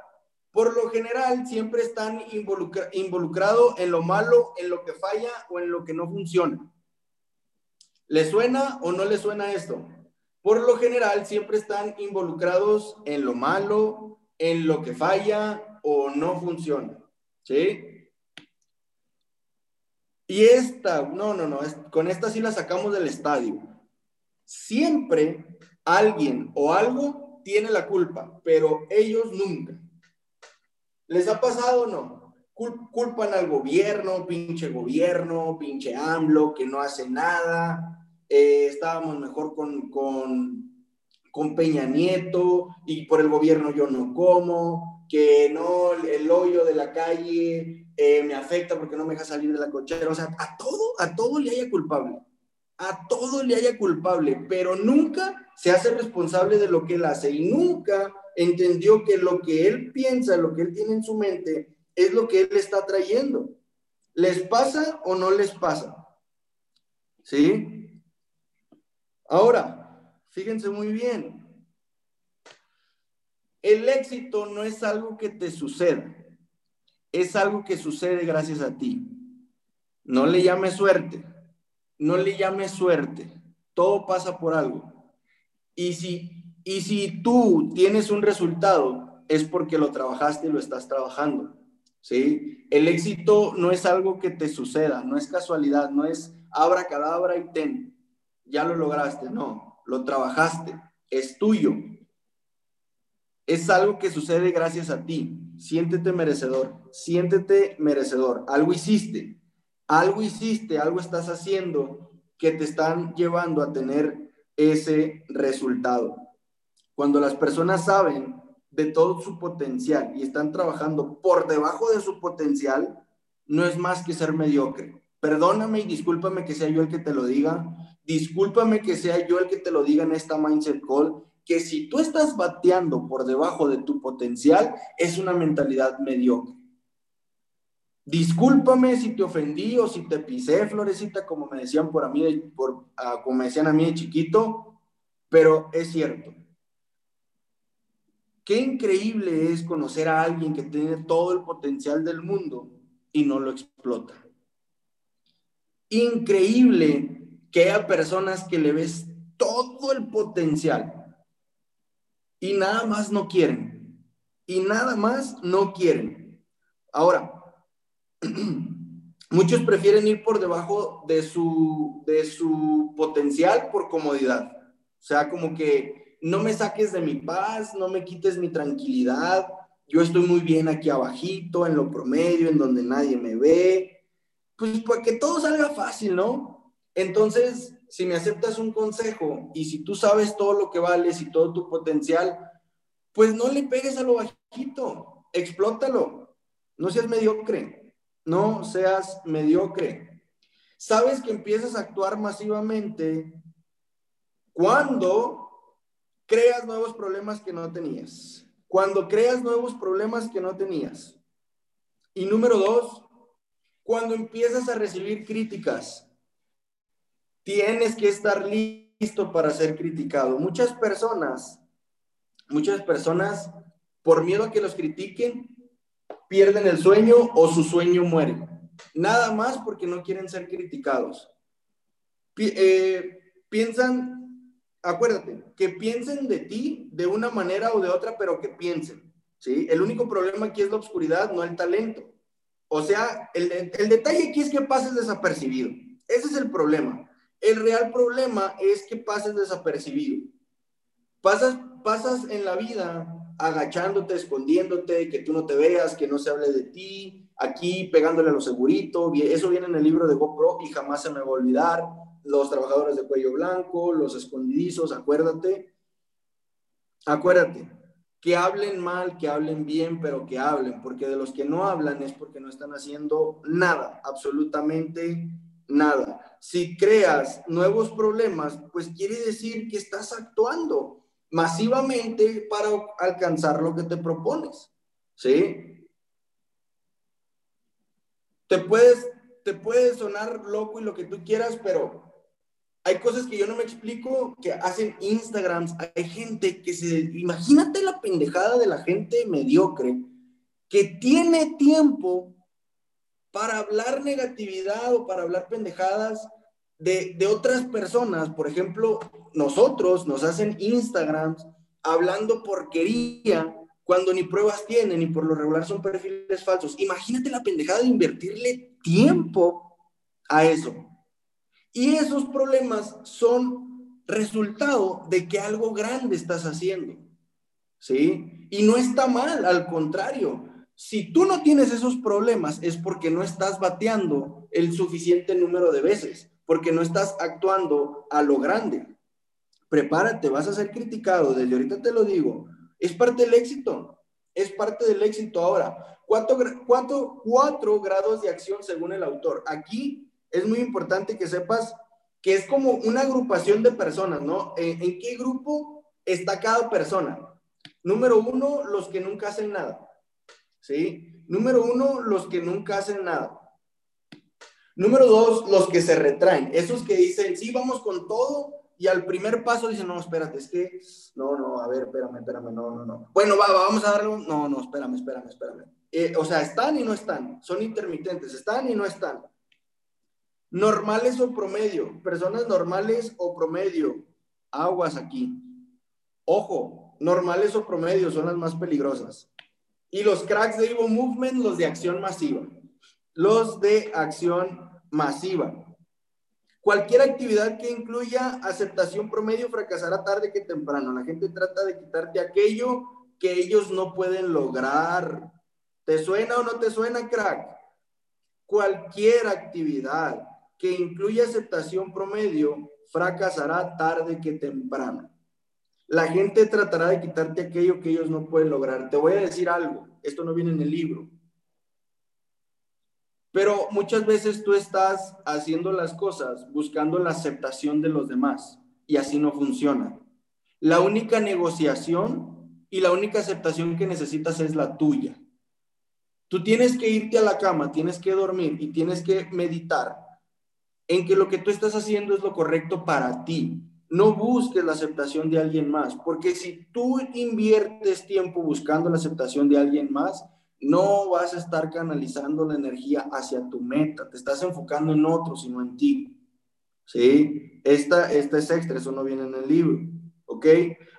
por lo general siempre están involucrados en lo malo, en lo que falla o en lo que no funciona. ¿Le suena o no le suena esto? Por lo general siempre están involucrados en lo malo, en lo que falla o no funciona. ¿Sí? Y esta, no, no, no, con esta sí la sacamos del estadio. Siempre alguien o algo tiene la culpa, pero ellos nunca. ¿Les ha pasado o no? Culpan al gobierno, pinche gobierno, pinche AMLO, que no hace nada. Eh, estábamos mejor con, con, con Peña Nieto y por el gobierno yo no como, que no, el hoyo de la calle eh, me afecta porque no me deja salir de la cochera. O sea, a todo, a todo le haya culpable. A todo le haya culpable, pero nunca se hace responsable de lo que él hace y nunca entendió que lo que él piensa, lo que él tiene en su mente, es lo que él está trayendo. ¿Les pasa o no les pasa? ¿Sí? Ahora, fíjense muy bien. El éxito no es algo que te suceda, es algo que sucede gracias a ti. No le llames suerte, no le llames suerte, todo pasa por algo. Y si, y si tú tienes un resultado, es porque lo trabajaste y lo estás trabajando. ¿sí? El éxito no es algo que te suceda, no es casualidad, no es abra cadabra y ten, ya lo lograste, no, lo trabajaste, es tuyo. Es algo que sucede gracias a ti. Siéntete merecedor, siéntete merecedor. Algo hiciste, algo hiciste, algo estás haciendo que te están llevando a tener ese resultado. Cuando las personas saben de todo su potencial y están trabajando por debajo de su potencial, no es más que ser mediocre. Perdóname y discúlpame que sea yo el que te lo diga. Discúlpame que sea yo el que te lo diga en esta Mindset Call, que si tú estás bateando por debajo de tu potencial, es una mentalidad mediocre. Discúlpame si te ofendí o si te pisé, Florecita, como me decían por a mí, por, ah, como decían a mí de chiquito, pero es cierto. Qué increíble es conocer a alguien que tiene todo el potencial del mundo y no lo explota. Increíble que haya personas que le ves todo el potencial y nada más no quieren. Y nada más no quieren. Ahora, muchos prefieren ir por debajo de su, de su potencial por comodidad. O sea, como que no me saques de mi paz, no me quites mi tranquilidad. Yo estoy muy bien aquí abajito, en lo promedio, en donde nadie me ve. Pues para que todo salga fácil, ¿no? Entonces, si me aceptas un consejo y si tú sabes todo lo que vales y todo tu potencial, pues no le pegues a lo bajito, explótalo, no seas mediocre no seas mediocre. Sabes que empiezas a actuar masivamente cuando creas nuevos problemas que no tenías. Cuando creas nuevos problemas que no tenías. Y número dos, cuando empiezas a recibir críticas, tienes que estar listo para ser criticado. Muchas personas, muchas personas, por miedo a que los critiquen, pierden el sueño o su sueño muere. Nada más porque no quieren ser criticados. Eh, piensan, acuérdate, que piensen de ti de una manera o de otra, pero que piensen. ¿sí? El único problema aquí es la oscuridad, no el talento. O sea, el, el detalle aquí es que pases desapercibido. Ese es el problema. El real problema es que pases desapercibido. Pasas, pasas en la vida agachándote, escondiéndote, que tú no te veas, que no se hable de ti, aquí pegándole a los seguritos, eso viene en el libro de GoPro y jamás se me va a olvidar, los trabajadores de cuello blanco, los escondidizos, acuérdate, acuérdate, que hablen mal, que hablen bien, pero que hablen, porque de los que no hablan es porque no están haciendo nada, absolutamente nada. Si creas nuevos problemas, pues quiere decir que estás actuando masivamente para alcanzar lo que te propones. ¿Sí? Te puedes, te puede sonar loco y lo que tú quieras, pero hay cosas que yo no me explico que hacen Instagrams. Hay gente que se. Imagínate la pendejada de la gente mediocre que tiene tiempo para hablar negatividad o para hablar pendejadas de, otras personas, por ejemplo, nosotros nos hacen Instagrams hablando porquería cuando ni pruebas tienen y por lo regular son perfiles falsos. Imagínate la pendejada de invertirle tiempo a eso. Y esos problemas son resultado de que algo grande estás haciendo. ¿Sí? Y no está mal, al contrario. Si tú no tienes esos problemas es porque no estás bateando el suficiente número de veces porque no estás actuando a lo grande. Prepárate, vas a ser criticado, desde ahorita te lo digo. Es parte del éxito, es parte del éxito. Ahora, cuatro, cuatro, cuatro grados de acción según el autor. Aquí es muy importante que sepas que es como una agrupación de personas, ¿no? ¿En, ¿En, qué grupo está cada persona? Número uno, los que nunca hacen nada. ¿Sí? Número uno, los que nunca hacen nada. Número dos, los que se retraen. Esos que dicen, sí, vamos con todo. Y al primer paso dicen, no, espérate, es que, no, no, a ver, espérame, espérame, no, no, no. Bueno, va, vamos a darle no, no, espérame, espérame, espérame. Eh, o sea, están y no están, son intermitentes, están y no están. Normales o promedio, personas normales o promedio, aguas aquí. Ojo, normales o promedio son las más peligrosas. Y los cracks de Evo Movement, los de acción masiva. Los de acción masiva. Cualquier actividad que incluya aceptación promedio fracasará tarde que temprano. La gente trata de quitarte aquello que ellos no pueden lograr. ¿Te suena o no te suena, crack? Cualquier actividad que incluya aceptación promedio fracasará tarde que temprano. La gente tratará de quitarte aquello que ellos no pueden lograr. Te voy a decir algo, esto no viene en el libro. Pero muchas veces tú estás haciendo las cosas buscando la aceptación de los demás y así no funciona. La única negociación y la única aceptación que necesitas es la tuya. Tú tienes que irte a la cama, tienes que dormir y tienes que meditar en que lo que tú estás haciendo es lo correcto para ti. No busques la aceptación de alguien más, porque si tú inviertes tiempo buscando la aceptación de alguien más, no vas a estar canalizando la energía hacia tu meta, te estás enfocando en otro, sino en ti. ¿Sí? Esta, es extra, eso no viene en el libro. ¿Ok?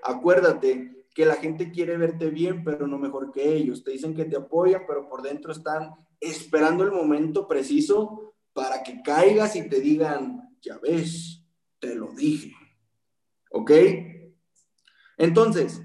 Acuérdate, que la gente quiere verte bien, pero no mejor que ellos. Te dicen que te apoyan, pero por dentro están esperando el momento preciso para que caigas y te digan, ya ves, te lo dije. ¿Ok? Entonces,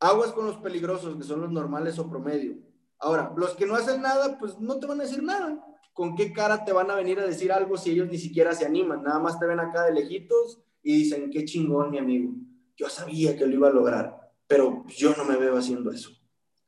aguas con los peligrosos, que son los normales o promedio. Ahora, los que no hacen nada, pues no te van a decir nada. ¿Con qué cara te van a venir a decir algo si ellos ni siquiera se animan? Nada más te ven acá de lejitos y dicen, qué chingón, mi amigo. Yo sabía que lo iba a lograr pero yo no me veo haciendo eso.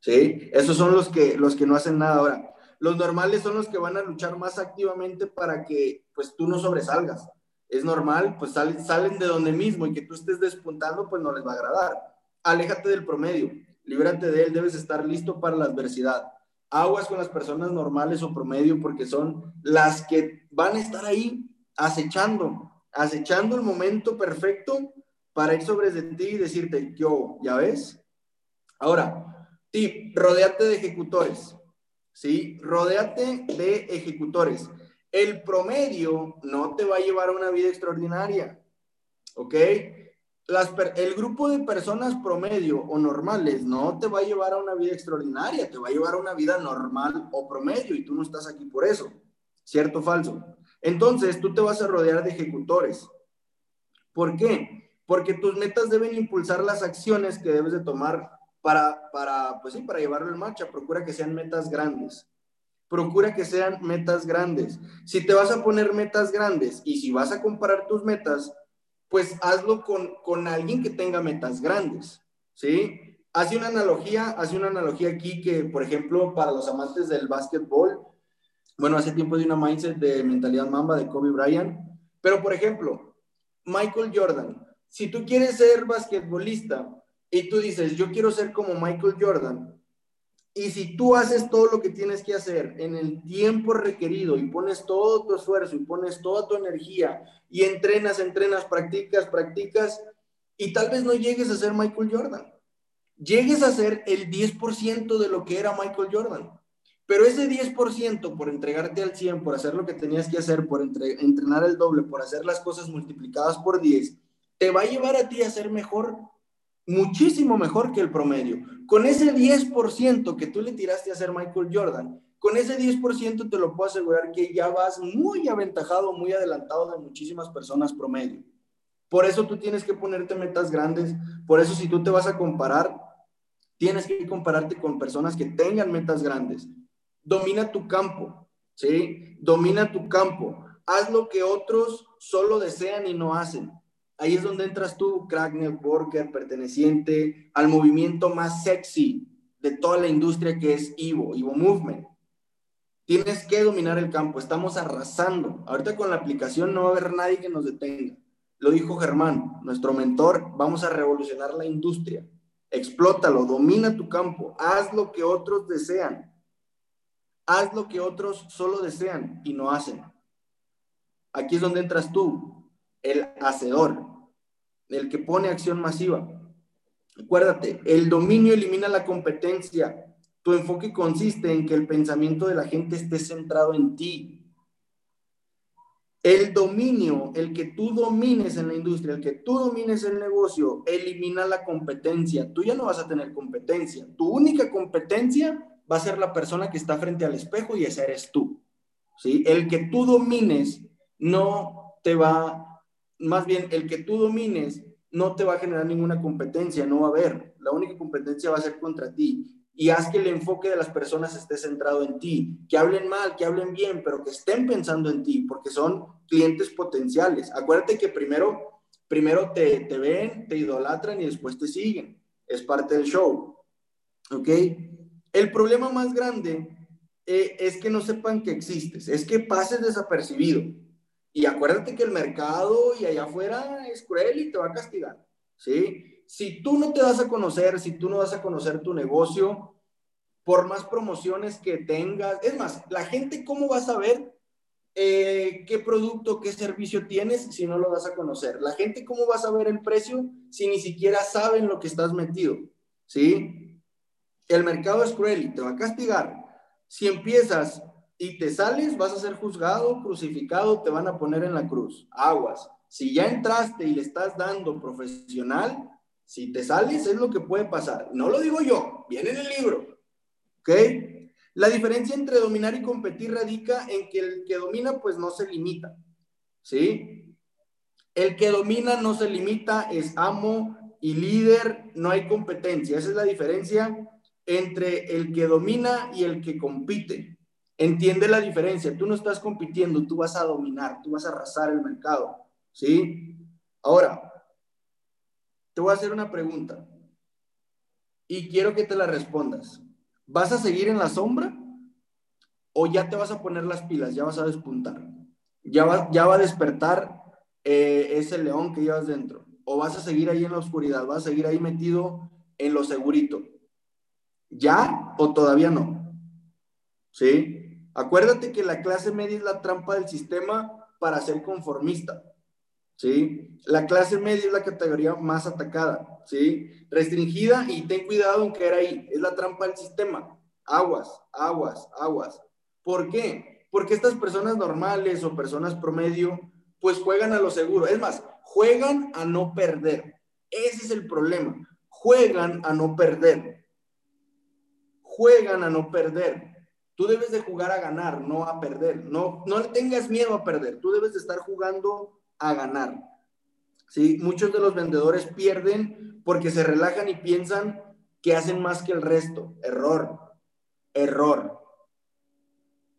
¿Sí? Esos son los que, los que no hacen nada ahora. Los normales son los que van a luchar más activamente para que pues tú no sobresalgas. Es normal, pues salen, salen de donde mismo y que tú estés despuntando, pues no les va a agradar. Aléjate del promedio, líbrate de él, debes estar listo para la adversidad. Aguas con las personas normales o promedio porque son las que van a estar ahí acechando, acechando el momento perfecto para ir sobre de ti y decirte, yo, ¿ya ves? Ahora, tip, rodeate de ejecutores, ¿sí? Rodéate de ejecutores. El promedio no te va a llevar a una vida extraordinaria, ¿ok? Las, el grupo de personas promedio o normales no te va a llevar a una vida extraordinaria, te va a llevar a una vida normal o promedio y tú no estás aquí por eso, ¿cierto o falso? Entonces, tú te vas a rodear de ejecutores. ¿Por qué? porque tus metas deben impulsar las acciones que debes de tomar para, para, pues sí, para llevarlo en marcha. Procura que sean metas grandes. Procura que sean metas grandes. Si te vas a poner metas grandes y si vas a comparar tus metas, pues hazlo con, con alguien que tenga metas grandes, ¿sí? Hace una analogía, hace una analogía aquí que, por ejemplo, para los amantes del básquetbol, bueno, hace tiempo de una mindset de mentalidad mamba de Kobe Bryant, pero por ejemplo, Michael Jordan, si tú quieres ser basquetbolista y tú dices, yo quiero ser como Michael Jordan, y si tú haces todo lo que tienes que hacer en el tiempo requerido y pones todo tu esfuerzo y pones toda tu energía y entrenas, entrenas, practicas, practicas, y tal vez no llegues a ser Michael Jordan, llegues a ser el 10% de lo que era Michael Jordan. Pero ese 10% por entregarte al 100, por hacer lo que tenías que hacer, por entrenar el doble, por hacer las cosas multiplicadas por 10, te va a llevar a ti a ser mejor, muchísimo mejor que el promedio. Con ese 10% que tú le tiraste a ser Michael Jordan, con ese 10% te lo puedo asegurar que ya vas muy aventajado, muy adelantado de muchísimas personas promedio. Por eso tú tienes que ponerte metas grandes, por eso si tú te vas a comparar, tienes que compararte con personas que tengan metas grandes. Domina tu campo, ¿sí? Domina tu campo. Haz lo que otros solo desean y no hacen. Ahí es donde entras tú, crack networker, perteneciente al movimiento más sexy de toda la industria que es Ivo, Ivo Movement. Tienes que dominar el campo, estamos arrasando. Ahorita con la aplicación no va a haber nadie que nos detenga. Lo dijo Germán, nuestro mentor, vamos a revolucionar la industria. Explótalo, domina tu campo, haz lo que otros desean. Haz lo que otros solo desean y no hacen. Aquí es donde entras tú, el hacedor, el que pone acción masiva. Acuérdate, el dominio elimina la competencia. Tu enfoque consiste en que el pensamiento de la gente esté centrado en ti. El dominio, el que tú domines en la industria, el que tú domines el negocio, elimina la competencia. Tú ya no vas a tener competencia. Tu única competencia va a ser la persona que está frente al espejo y ese eres tú. ¿Sí? El que tú domines no te va, más bien el que tú domines no te va a generar ninguna competencia, no va a haber. La única competencia va a ser contra ti. Y haz que el enfoque de las personas esté centrado en ti. Que hablen mal, que hablen bien, pero que estén pensando en ti, porque son clientes potenciales. Acuérdate que primero, primero te, te ven, te idolatran y después te siguen. Es parte del show. ¿Ok? El problema más grande eh, es que no sepan que existes, es que pases desapercibido. Y acuérdate que el mercado y allá afuera es cruel y te va a castigar, ¿sí? Si tú no te das a conocer, si tú no das a conocer tu negocio, por más promociones que tengas, es más, la gente cómo va a saber eh, qué producto, qué servicio tienes si no lo das a conocer. La gente cómo va a saber el precio si ni siquiera saben lo que estás metido, ¿sí? El mercado es cruel y te va a castigar. Si empiezas y te sales, vas a ser juzgado, crucificado, te van a poner en la cruz. Aguas. Si ya entraste y le estás dando profesional, si te sales es lo que puede pasar. No lo digo yo, viene en el libro. ¿Ok? La diferencia entre dominar y competir radica en que el que domina pues no se limita. ¿Sí? El que domina no se limita, es amo y líder, no hay competencia. Esa es la diferencia entre el que domina y el que compite. Entiende la diferencia. Tú no estás compitiendo, tú vas a dominar, tú vas a arrasar el mercado. ¿Sí? Ahora, te voy a hacer una pregunta y quiero que te la respondas. ¿Vas a seguir en la sombra o ya te vas a poner las pilas, ya vas a despuntar? Ya va, ya va a despertar eh, ese león que llevas dentro. O vas a seguir ahí en la oscuridad, vas a seguir ahí metido en lo segurito. ¿Ya o todavía no? ¿Sí? Acuérdate que la clase media es la trampa del sistema para ser conformista. ¿Sí? La clase media es la categoría más atacada, ¿sí? Restringida y ten cuidado en caer ahí. Es la trampa del sistema. Aguas, aguas, aguas. ¿Por qué? Porque estas personas normales o personas promedio, pues juegan a lo seguro. Es más, juegan a no perder. Ese es el problema. Juegan a no perder. Juegan a no perder. Tú debes de jugar a ganar, no a perder. No, no le tengas miedo a perder. Tú debes de estar jugando a ganar. ¿Sí? Muchos de los vendedores pierden porque se relajan y piensan que hacen más que el resto. Error. Error.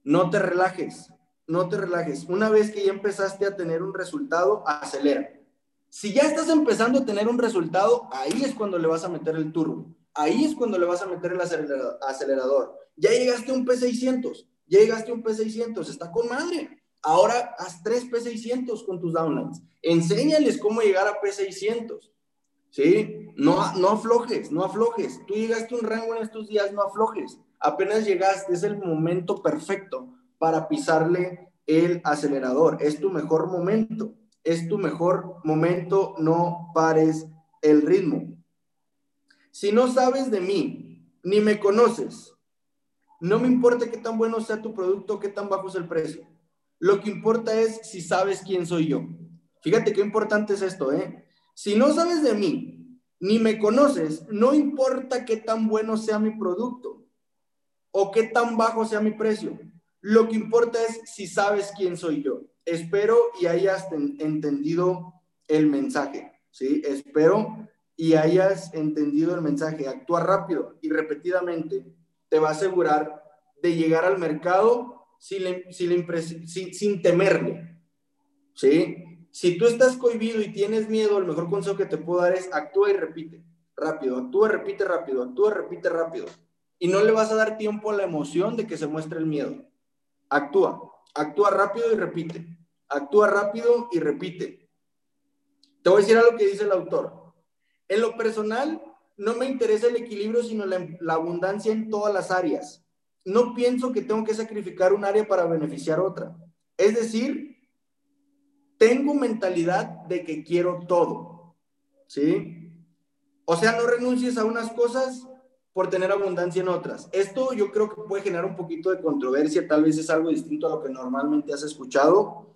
No te relajes. No te relajes. Una vez que ya empezaste a tener un resultado, acelera. Si ya estás empezando a tener un resultado, ahí es cuando le vas a meter el turbo. Ahí es cuando le vas a meter el acelerador. Ya llegaste a un P600, ya llegaste a un P600, está con madre. Ahora haz tres P600 con tus downlines. Enséñales cómo llegar a P600. ¿Sí? No, no aflojes, no aflojes. Tú llegaste a un rango en estos días, no aflojes. Apenas llegaste, es el momento perfecto para pisarle el acelerador. Es tu mejor momento. Es tu mejor momento, no pares el ritmo. Si no sabes de mí, ni me conoces, no me importa qué tan bueno sea tu producto, qué tan bajo es el precio. Lo que importa es si sabes quién soy yo. Fíjate qué importante es esto, ¿eh? Si no sabes de mí, ni me conoces, no importa qué tan bueno sea mi producto o qué tan bajo sea mi precio. Lo que importa es si sabes quién soy yo. Espero y hayas entendido el mensaje, ¿sí? Espero y hayas entendido el mensaje. Actúa rápido y repetidamente te va a asegurar de llegar al mercado sin, sin, temerle. ¿Sí? Si tú estás cohibido y tienes miedo, el mejor consejo que te puedo dar es actúa y repite rápido, actúa, repite rápido, actúa, repite rápido. Y no le vas a dar tiempo a la emoción de que se muestre el miedo. Actúa, actúa rápido y repite. Actúa rápido y repite. Te voy a decir algo que dice el autor. En lo personal, no me interesa el equilibrio, sino la, abundancia en todas las áreas. No pienso que tengo que sacrificar un área para beneficiar otra. Es decir, tengo mentalidad de que quiero todo, ¿sí? O sea, no renuncies a unas cosas por tener abundancia en otras. Esto yo creo que puede generar un poquito de controversia, tal vez es algo distinto a lo que normalmente has escuchado,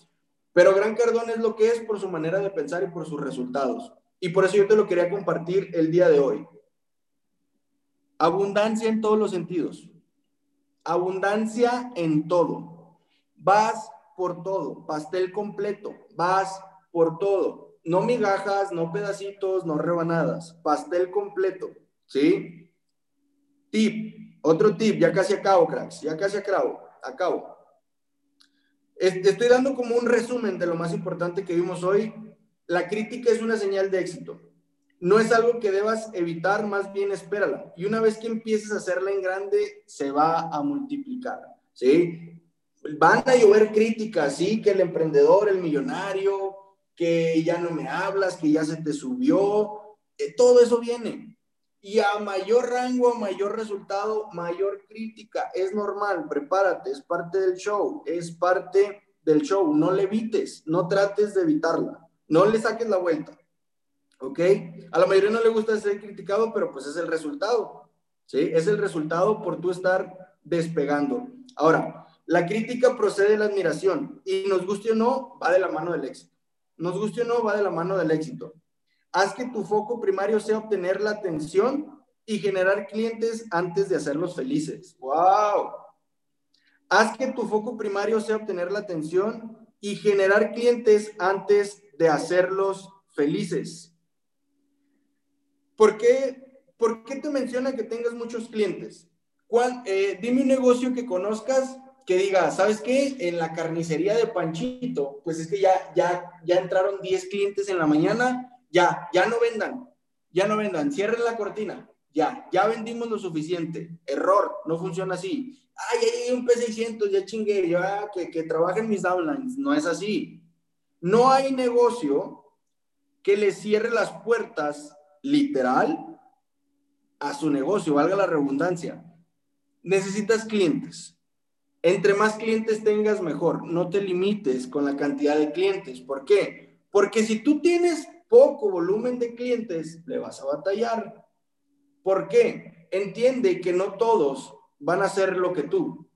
pero Gran Cardón es lo que es por su manera de pensar y por sus resultados. Y por eso yo te lo quería compartir el día de hoy. Abundancia en todos los sentidos. Abundancia en todo. Vas por todo. Pastel completo. Vas por todo. No migajas, no pedacitos, no rebanadas. Pastel completo. ¿Sí? Tip. Otro tip. Ya casi acabo, cracks. Ya casi acabo. Acabo. Estoy dando como un resumen de lo más importante que vimos hoy. La crítica es una señal de éxito no es algo que debas evitar, más bien espérala. Y una vez que empieces a hacerla en grande, se va a multiplicar, ¿sí? Van a llover críticas, sí, que el emprendedor, el millonario, que ya no me hablas, que ya se te subió, eh, todo eso viene. Y a mayor rango, a mayor resultado, mayor crítica. Es normal, prepárate, es parte del show, es parte del show. No le evites, no trates de evitarla, no le saques la vuelta. ¿ok? A la mayoría no le gusta ser criticado, pero pues es el resultado, ¿sí? Es el resultado por tú estar despegando. Ahora, la crítica procede de la admiración y nos guste o no, va de la mano del éxito. Nos guste o no, va de la mano del éxito. Haz que tu foco primario sea obtener la atención y generar clientes antes de hacerlos felices. ¡Wow! Haz que tu foco primario sea obtener la atención y generar clientes antes de hacerlos felices. ¿Por qué, ¿Por qué te menciona que tengas muchos clientes? ¿Cuál, eh, dime un negocio que conozcas que diga, ¿sabes qué? En la carnicería de Panchito, pues es que ya, ya, ya entraron 10 clientes en la mañana, ya, ya no vendan, ya no vendan, cierren la cortina, ya, ya vendimos lo suficiente. Error, no funciona así. Ay, hay un P600, ya chingué, ya que, que trabajen mis downlines. No es así. No hay negocio que le cierre las puertas literal a su negocio, valga la redundancia. Necesitas clientes. Entre más clientes tengas, mejor. No te limites con la cantidad de clientes. ¿Por qué? Porque si tú tienes poco volumen de clientes, le vas a batallar. ¿Por qué? Entiende que no todos van a hacer lo que tú.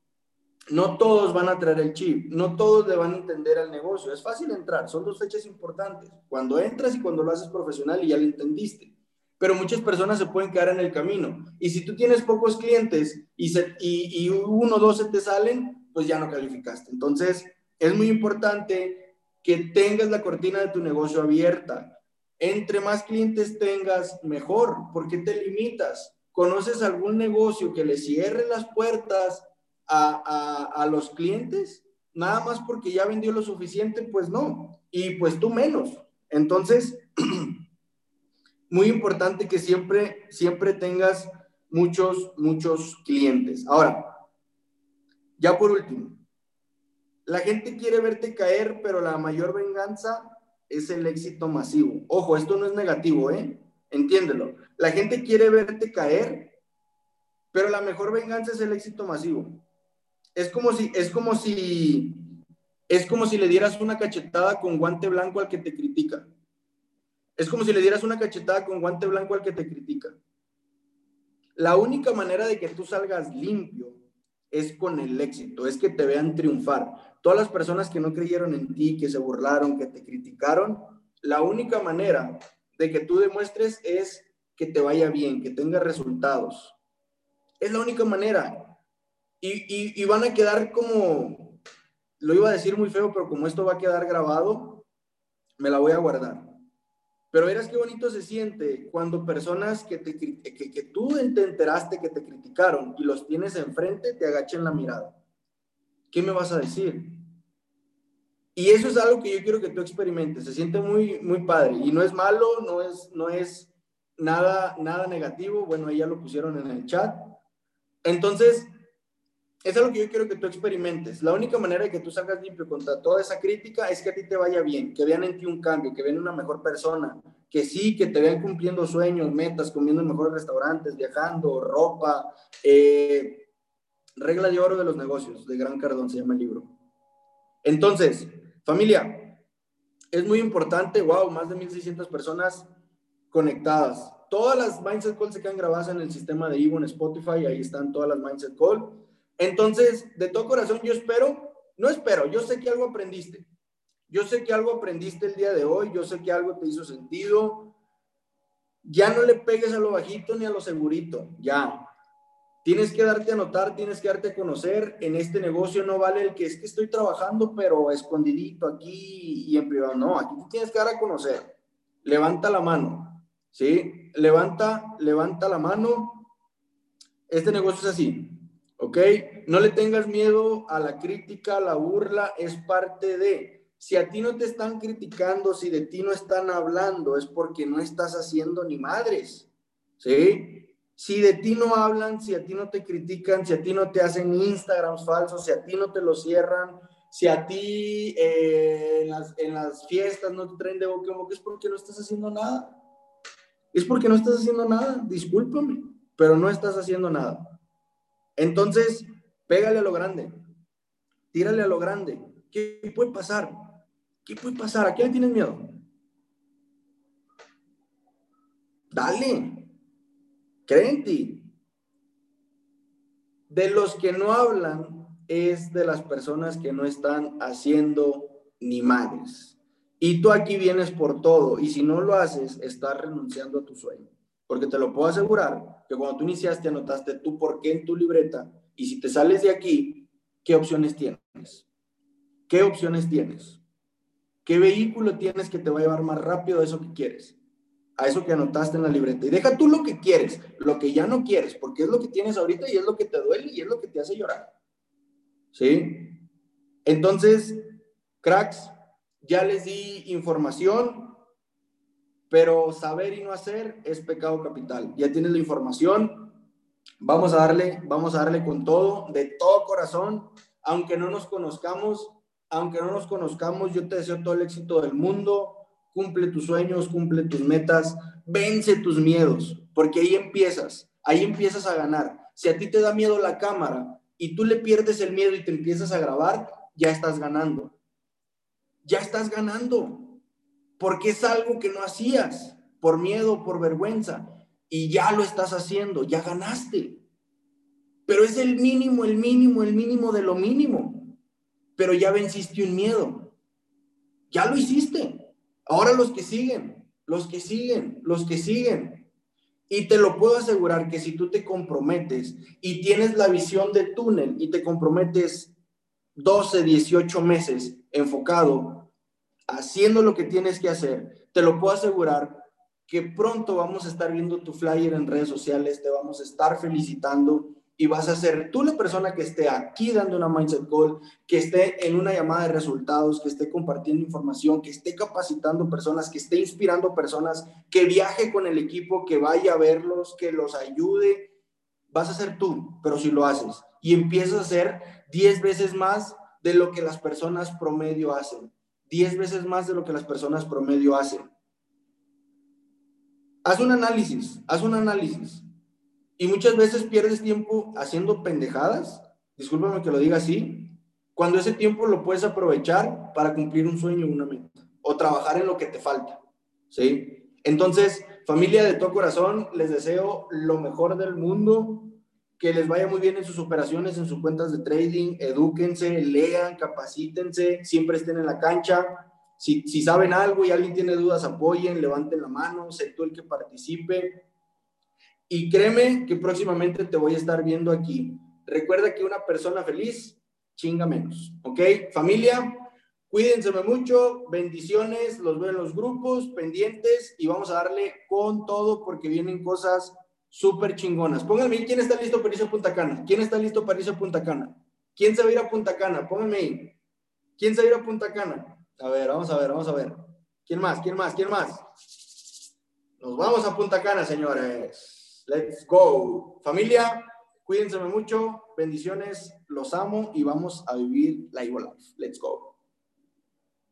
No todos van a traer el chip, no todos le van a entender al negocio. Es fácil entrar, son dos fechas importantes. Cuando entras y cuando lo haces profesional y ya lo entendiste pero muchas personas se pueden quedar en el camino. Y si tú tienes pocos clientes y, y, uno o dos se te salen, pues ya no calificaste. Entonces, es muy importante que tengas la cortina de tu negocio abierta. Entre más clientes tengas, mejor. ¿Por qué te limitas? ¿Conoces algún negocio que le cierre las puertas a, los clientes? Nada más porque ya vendió lo suficiente, pues no. Y pues tú menos. Entonces, muy importante que siempre, siempre tengas muchos, muchos clientes. Ahora, ya por último, la gente quiere verte caer, pero la mayor venganza es el éxito masivo. Ojo, esto no es negativo, ¿eh? Entiéndelo. La gente quiere verte caer, pero la mejor venganza es el éxito masivo. Es como si, es como si, es como si le dieras una cachetada con guante blanco al que te critica. Es como si le dieras una cachetada con guante blanco al que te critica. La única manera de que tú salgas limpio es con el éxito, es que te vean triunfar. Todas las personas que no creyeron en ti, que se burlaron, que te criticaron, la única manera de que tú demuestres es que te vaya bien, que tenga resultados. Es la única manera. Y, van a quedar como, lo iba a decir muy feo, pero como esto va a quedar grabado, me la voy a guardar. Pero verás qué bonito se siente cuando personas que, te, que, que tú te enteraste que te criticaron y los tienes enfrente te agachen la mirada. ¿Qué me vas a decir? Y eso es algo que yo quiero que tú experimentes. Se siente muy, muy padre. Y no es malo, no es, no es nada, nada negativo. Bueno, ahí ya lo pusieron en el chat. Entonces, es algo que yo quiero que tú experimentes. La única manera de que tú salgas limpio contra toda esa crítica es que a ti te vaya bien, que vean en ti un cambio, que vean una mejor persona, que sí, que te vean cumpliendo sueños, metas, comiendo en mejores restaurantes, viajando, ropa. Eh, regla de oro de los negocios, de Gran Cardón se llama el libro. Entonces, familia, es muy importante, wow, más de 1.600 personas conectadas. Todas las Mindset Calls se quedan grabadas en el sistema de Ivo en Spotify, ahí están todas las Mindset Calls. Entonces, de todo corazón, yo espero, no espero, yo sé que algo aprendiste. Yo sé que algo aprendiste el día de hoy, yo sé que algo te hizo sentido. Ya no le pegues a lo bajito ni a lo segurito, ya. Tienes que darte a notar, tienes que darte a conocer. En este negocio no vale el que es que estoy trabajando, pero escondidito aquí y en privado. No, aquí tienes que dar a conocer. Levanta la mano, ¿sí? Levanta, levanta la mano. Este negocio es así, ¿ok? No le tengas miedo a la crítica, a la burla, es parte de. Si a ti no te están criticando, si de ti no están hablando, es porque no estás haciendo ni madres, ¿sí? Si de ti no hablan, si a ti no te critican, si a ti no te hacen Instagrams falsos, si a ti no te lo cierran, si a ti eh, en, las, fiestas no te traen de boca en boca, es porque no estás haciendo nada. Es porque no estás haciendo nada, discúlpame, pero no estás haciendo nada. Entonces, pégale a lo grande, tírale a lo grande. ¿Qué puede pasar? ¿Qué puede pasar? ¿A qué le tienes miedo? Dale, cree en ti. De los que no hablan es de las personas que no están haciendo ni madres. Y tú aquí vienes por todo. Y si no lo haces, estás renunciando a tu sueño. Porque te lo puedo asegurar que cuando tú iniciaste, anotaste tú por qué en tu libreta. Y si te sales de aquí, ¿qué opciones tienes? ¿Qué opciones tienes? ¿Qué vehículo tienes que te va a llevar más rápido a eso que quieres? a eso que anotaste en la libreta. Y deja tú lo que quieres, lo que ya no quieres, porque es lo que tienes ahorita y es lo que te duele y es lo que te hace llorar. ¿Sí? Entonces, cracks, ya les di información, pero saber y no hacer es pecado capital. Ya tienes la información, vamos a darle, vamos a darle con todo, de todo corazón, aunque no nos conozcamos, aunque no nos conozcamos, yo te deseo todo el éxito del mundo cumple tus sueños, cumple tus metas, vence tus miedos, porque ahí empiezas, ahí empiezas a ganar. Si a ti te da miedo la cámara y tú le pierdes el miedo y te empiezas a grabar, ya estás ganando. Ya estás ganando, porque es algo que no hacías por miedo, por vergüenza, y ya lo estás haciendo, ya ganaste. Pero es el mínimo, el mínimo, el mínimo de lo mínimo. Pero ya venciste un miedo. Ya lo hiciste. Ahora los que siguen, los que siguen, los que siguen. Y te lo puedo asegurar que si tú te comprometes y tienes la visión de túnel y te comprometes 12, 18 meses enfocado, haciendo lo que tienes que hacer, te lo puedo asegurar que pronto vamos a estar viendo tu flyer en redes sociales, te vamos a estar felicitando y vas a ser tú la persona que esté aquí dando una mindset call, que esté en una llamada de resultados, que esté compartiendo información, que esté capacitando personas, que esté inspirando personas, que viaje con el equipo, que vaya a verlos, que los ayude. Vas a ser tú, pero si lo haces y empiezas a hacer 10 veces más de lo que las personas promedio hacen, 10 veces más de lo que las personas promedio hacen. Haz un análisis, haz un análisis. Y muchas veces pierdes tiempo haciendo pendejadas, discúlpame que lo diga así, cuando ese tiempo lo puedes aprovechar para cumplir un sueño, una meta, o trabajar en lo que te falta, ¿sí? Entonces, familia de todo corazón, les deseo lo mejor del mundo, que les vaya muy bien en sus operaciones, en sus cuentas de trading, edúquense, lean, capacítense, siempre estén en la cancha. Si, si saben algo y alguien tiene dudas, apoyen, levanten la mano, sé tú el que participe. Y créeme que próximamente te voy a estar viendo aquí. Recuerda que una persona feliz chinga menos, ¿ok? Familia, cuídense mucho, bendiciones, los veo en los grupos, pendientes y vamos a darle con todo porque vienen cosas súper chingonas. Pónganme quién está listo para irse a Punta Cana. ¿Quién está listo para irse a Punta Cana? ¿Quién se va a ir a Punta Cana? Pónganme ahí. ¿Quién se va a ir a Punta Cana? A ver, vamos a ver, vamos a ver. ¿Quién más? ¿Quién más? ¿Quién más? Nos vamos a Punta Cana, señores. Let's go. Familia, cuídense mucho. Bendiciones. Los amo y vamos a vivir la Life. Let's go.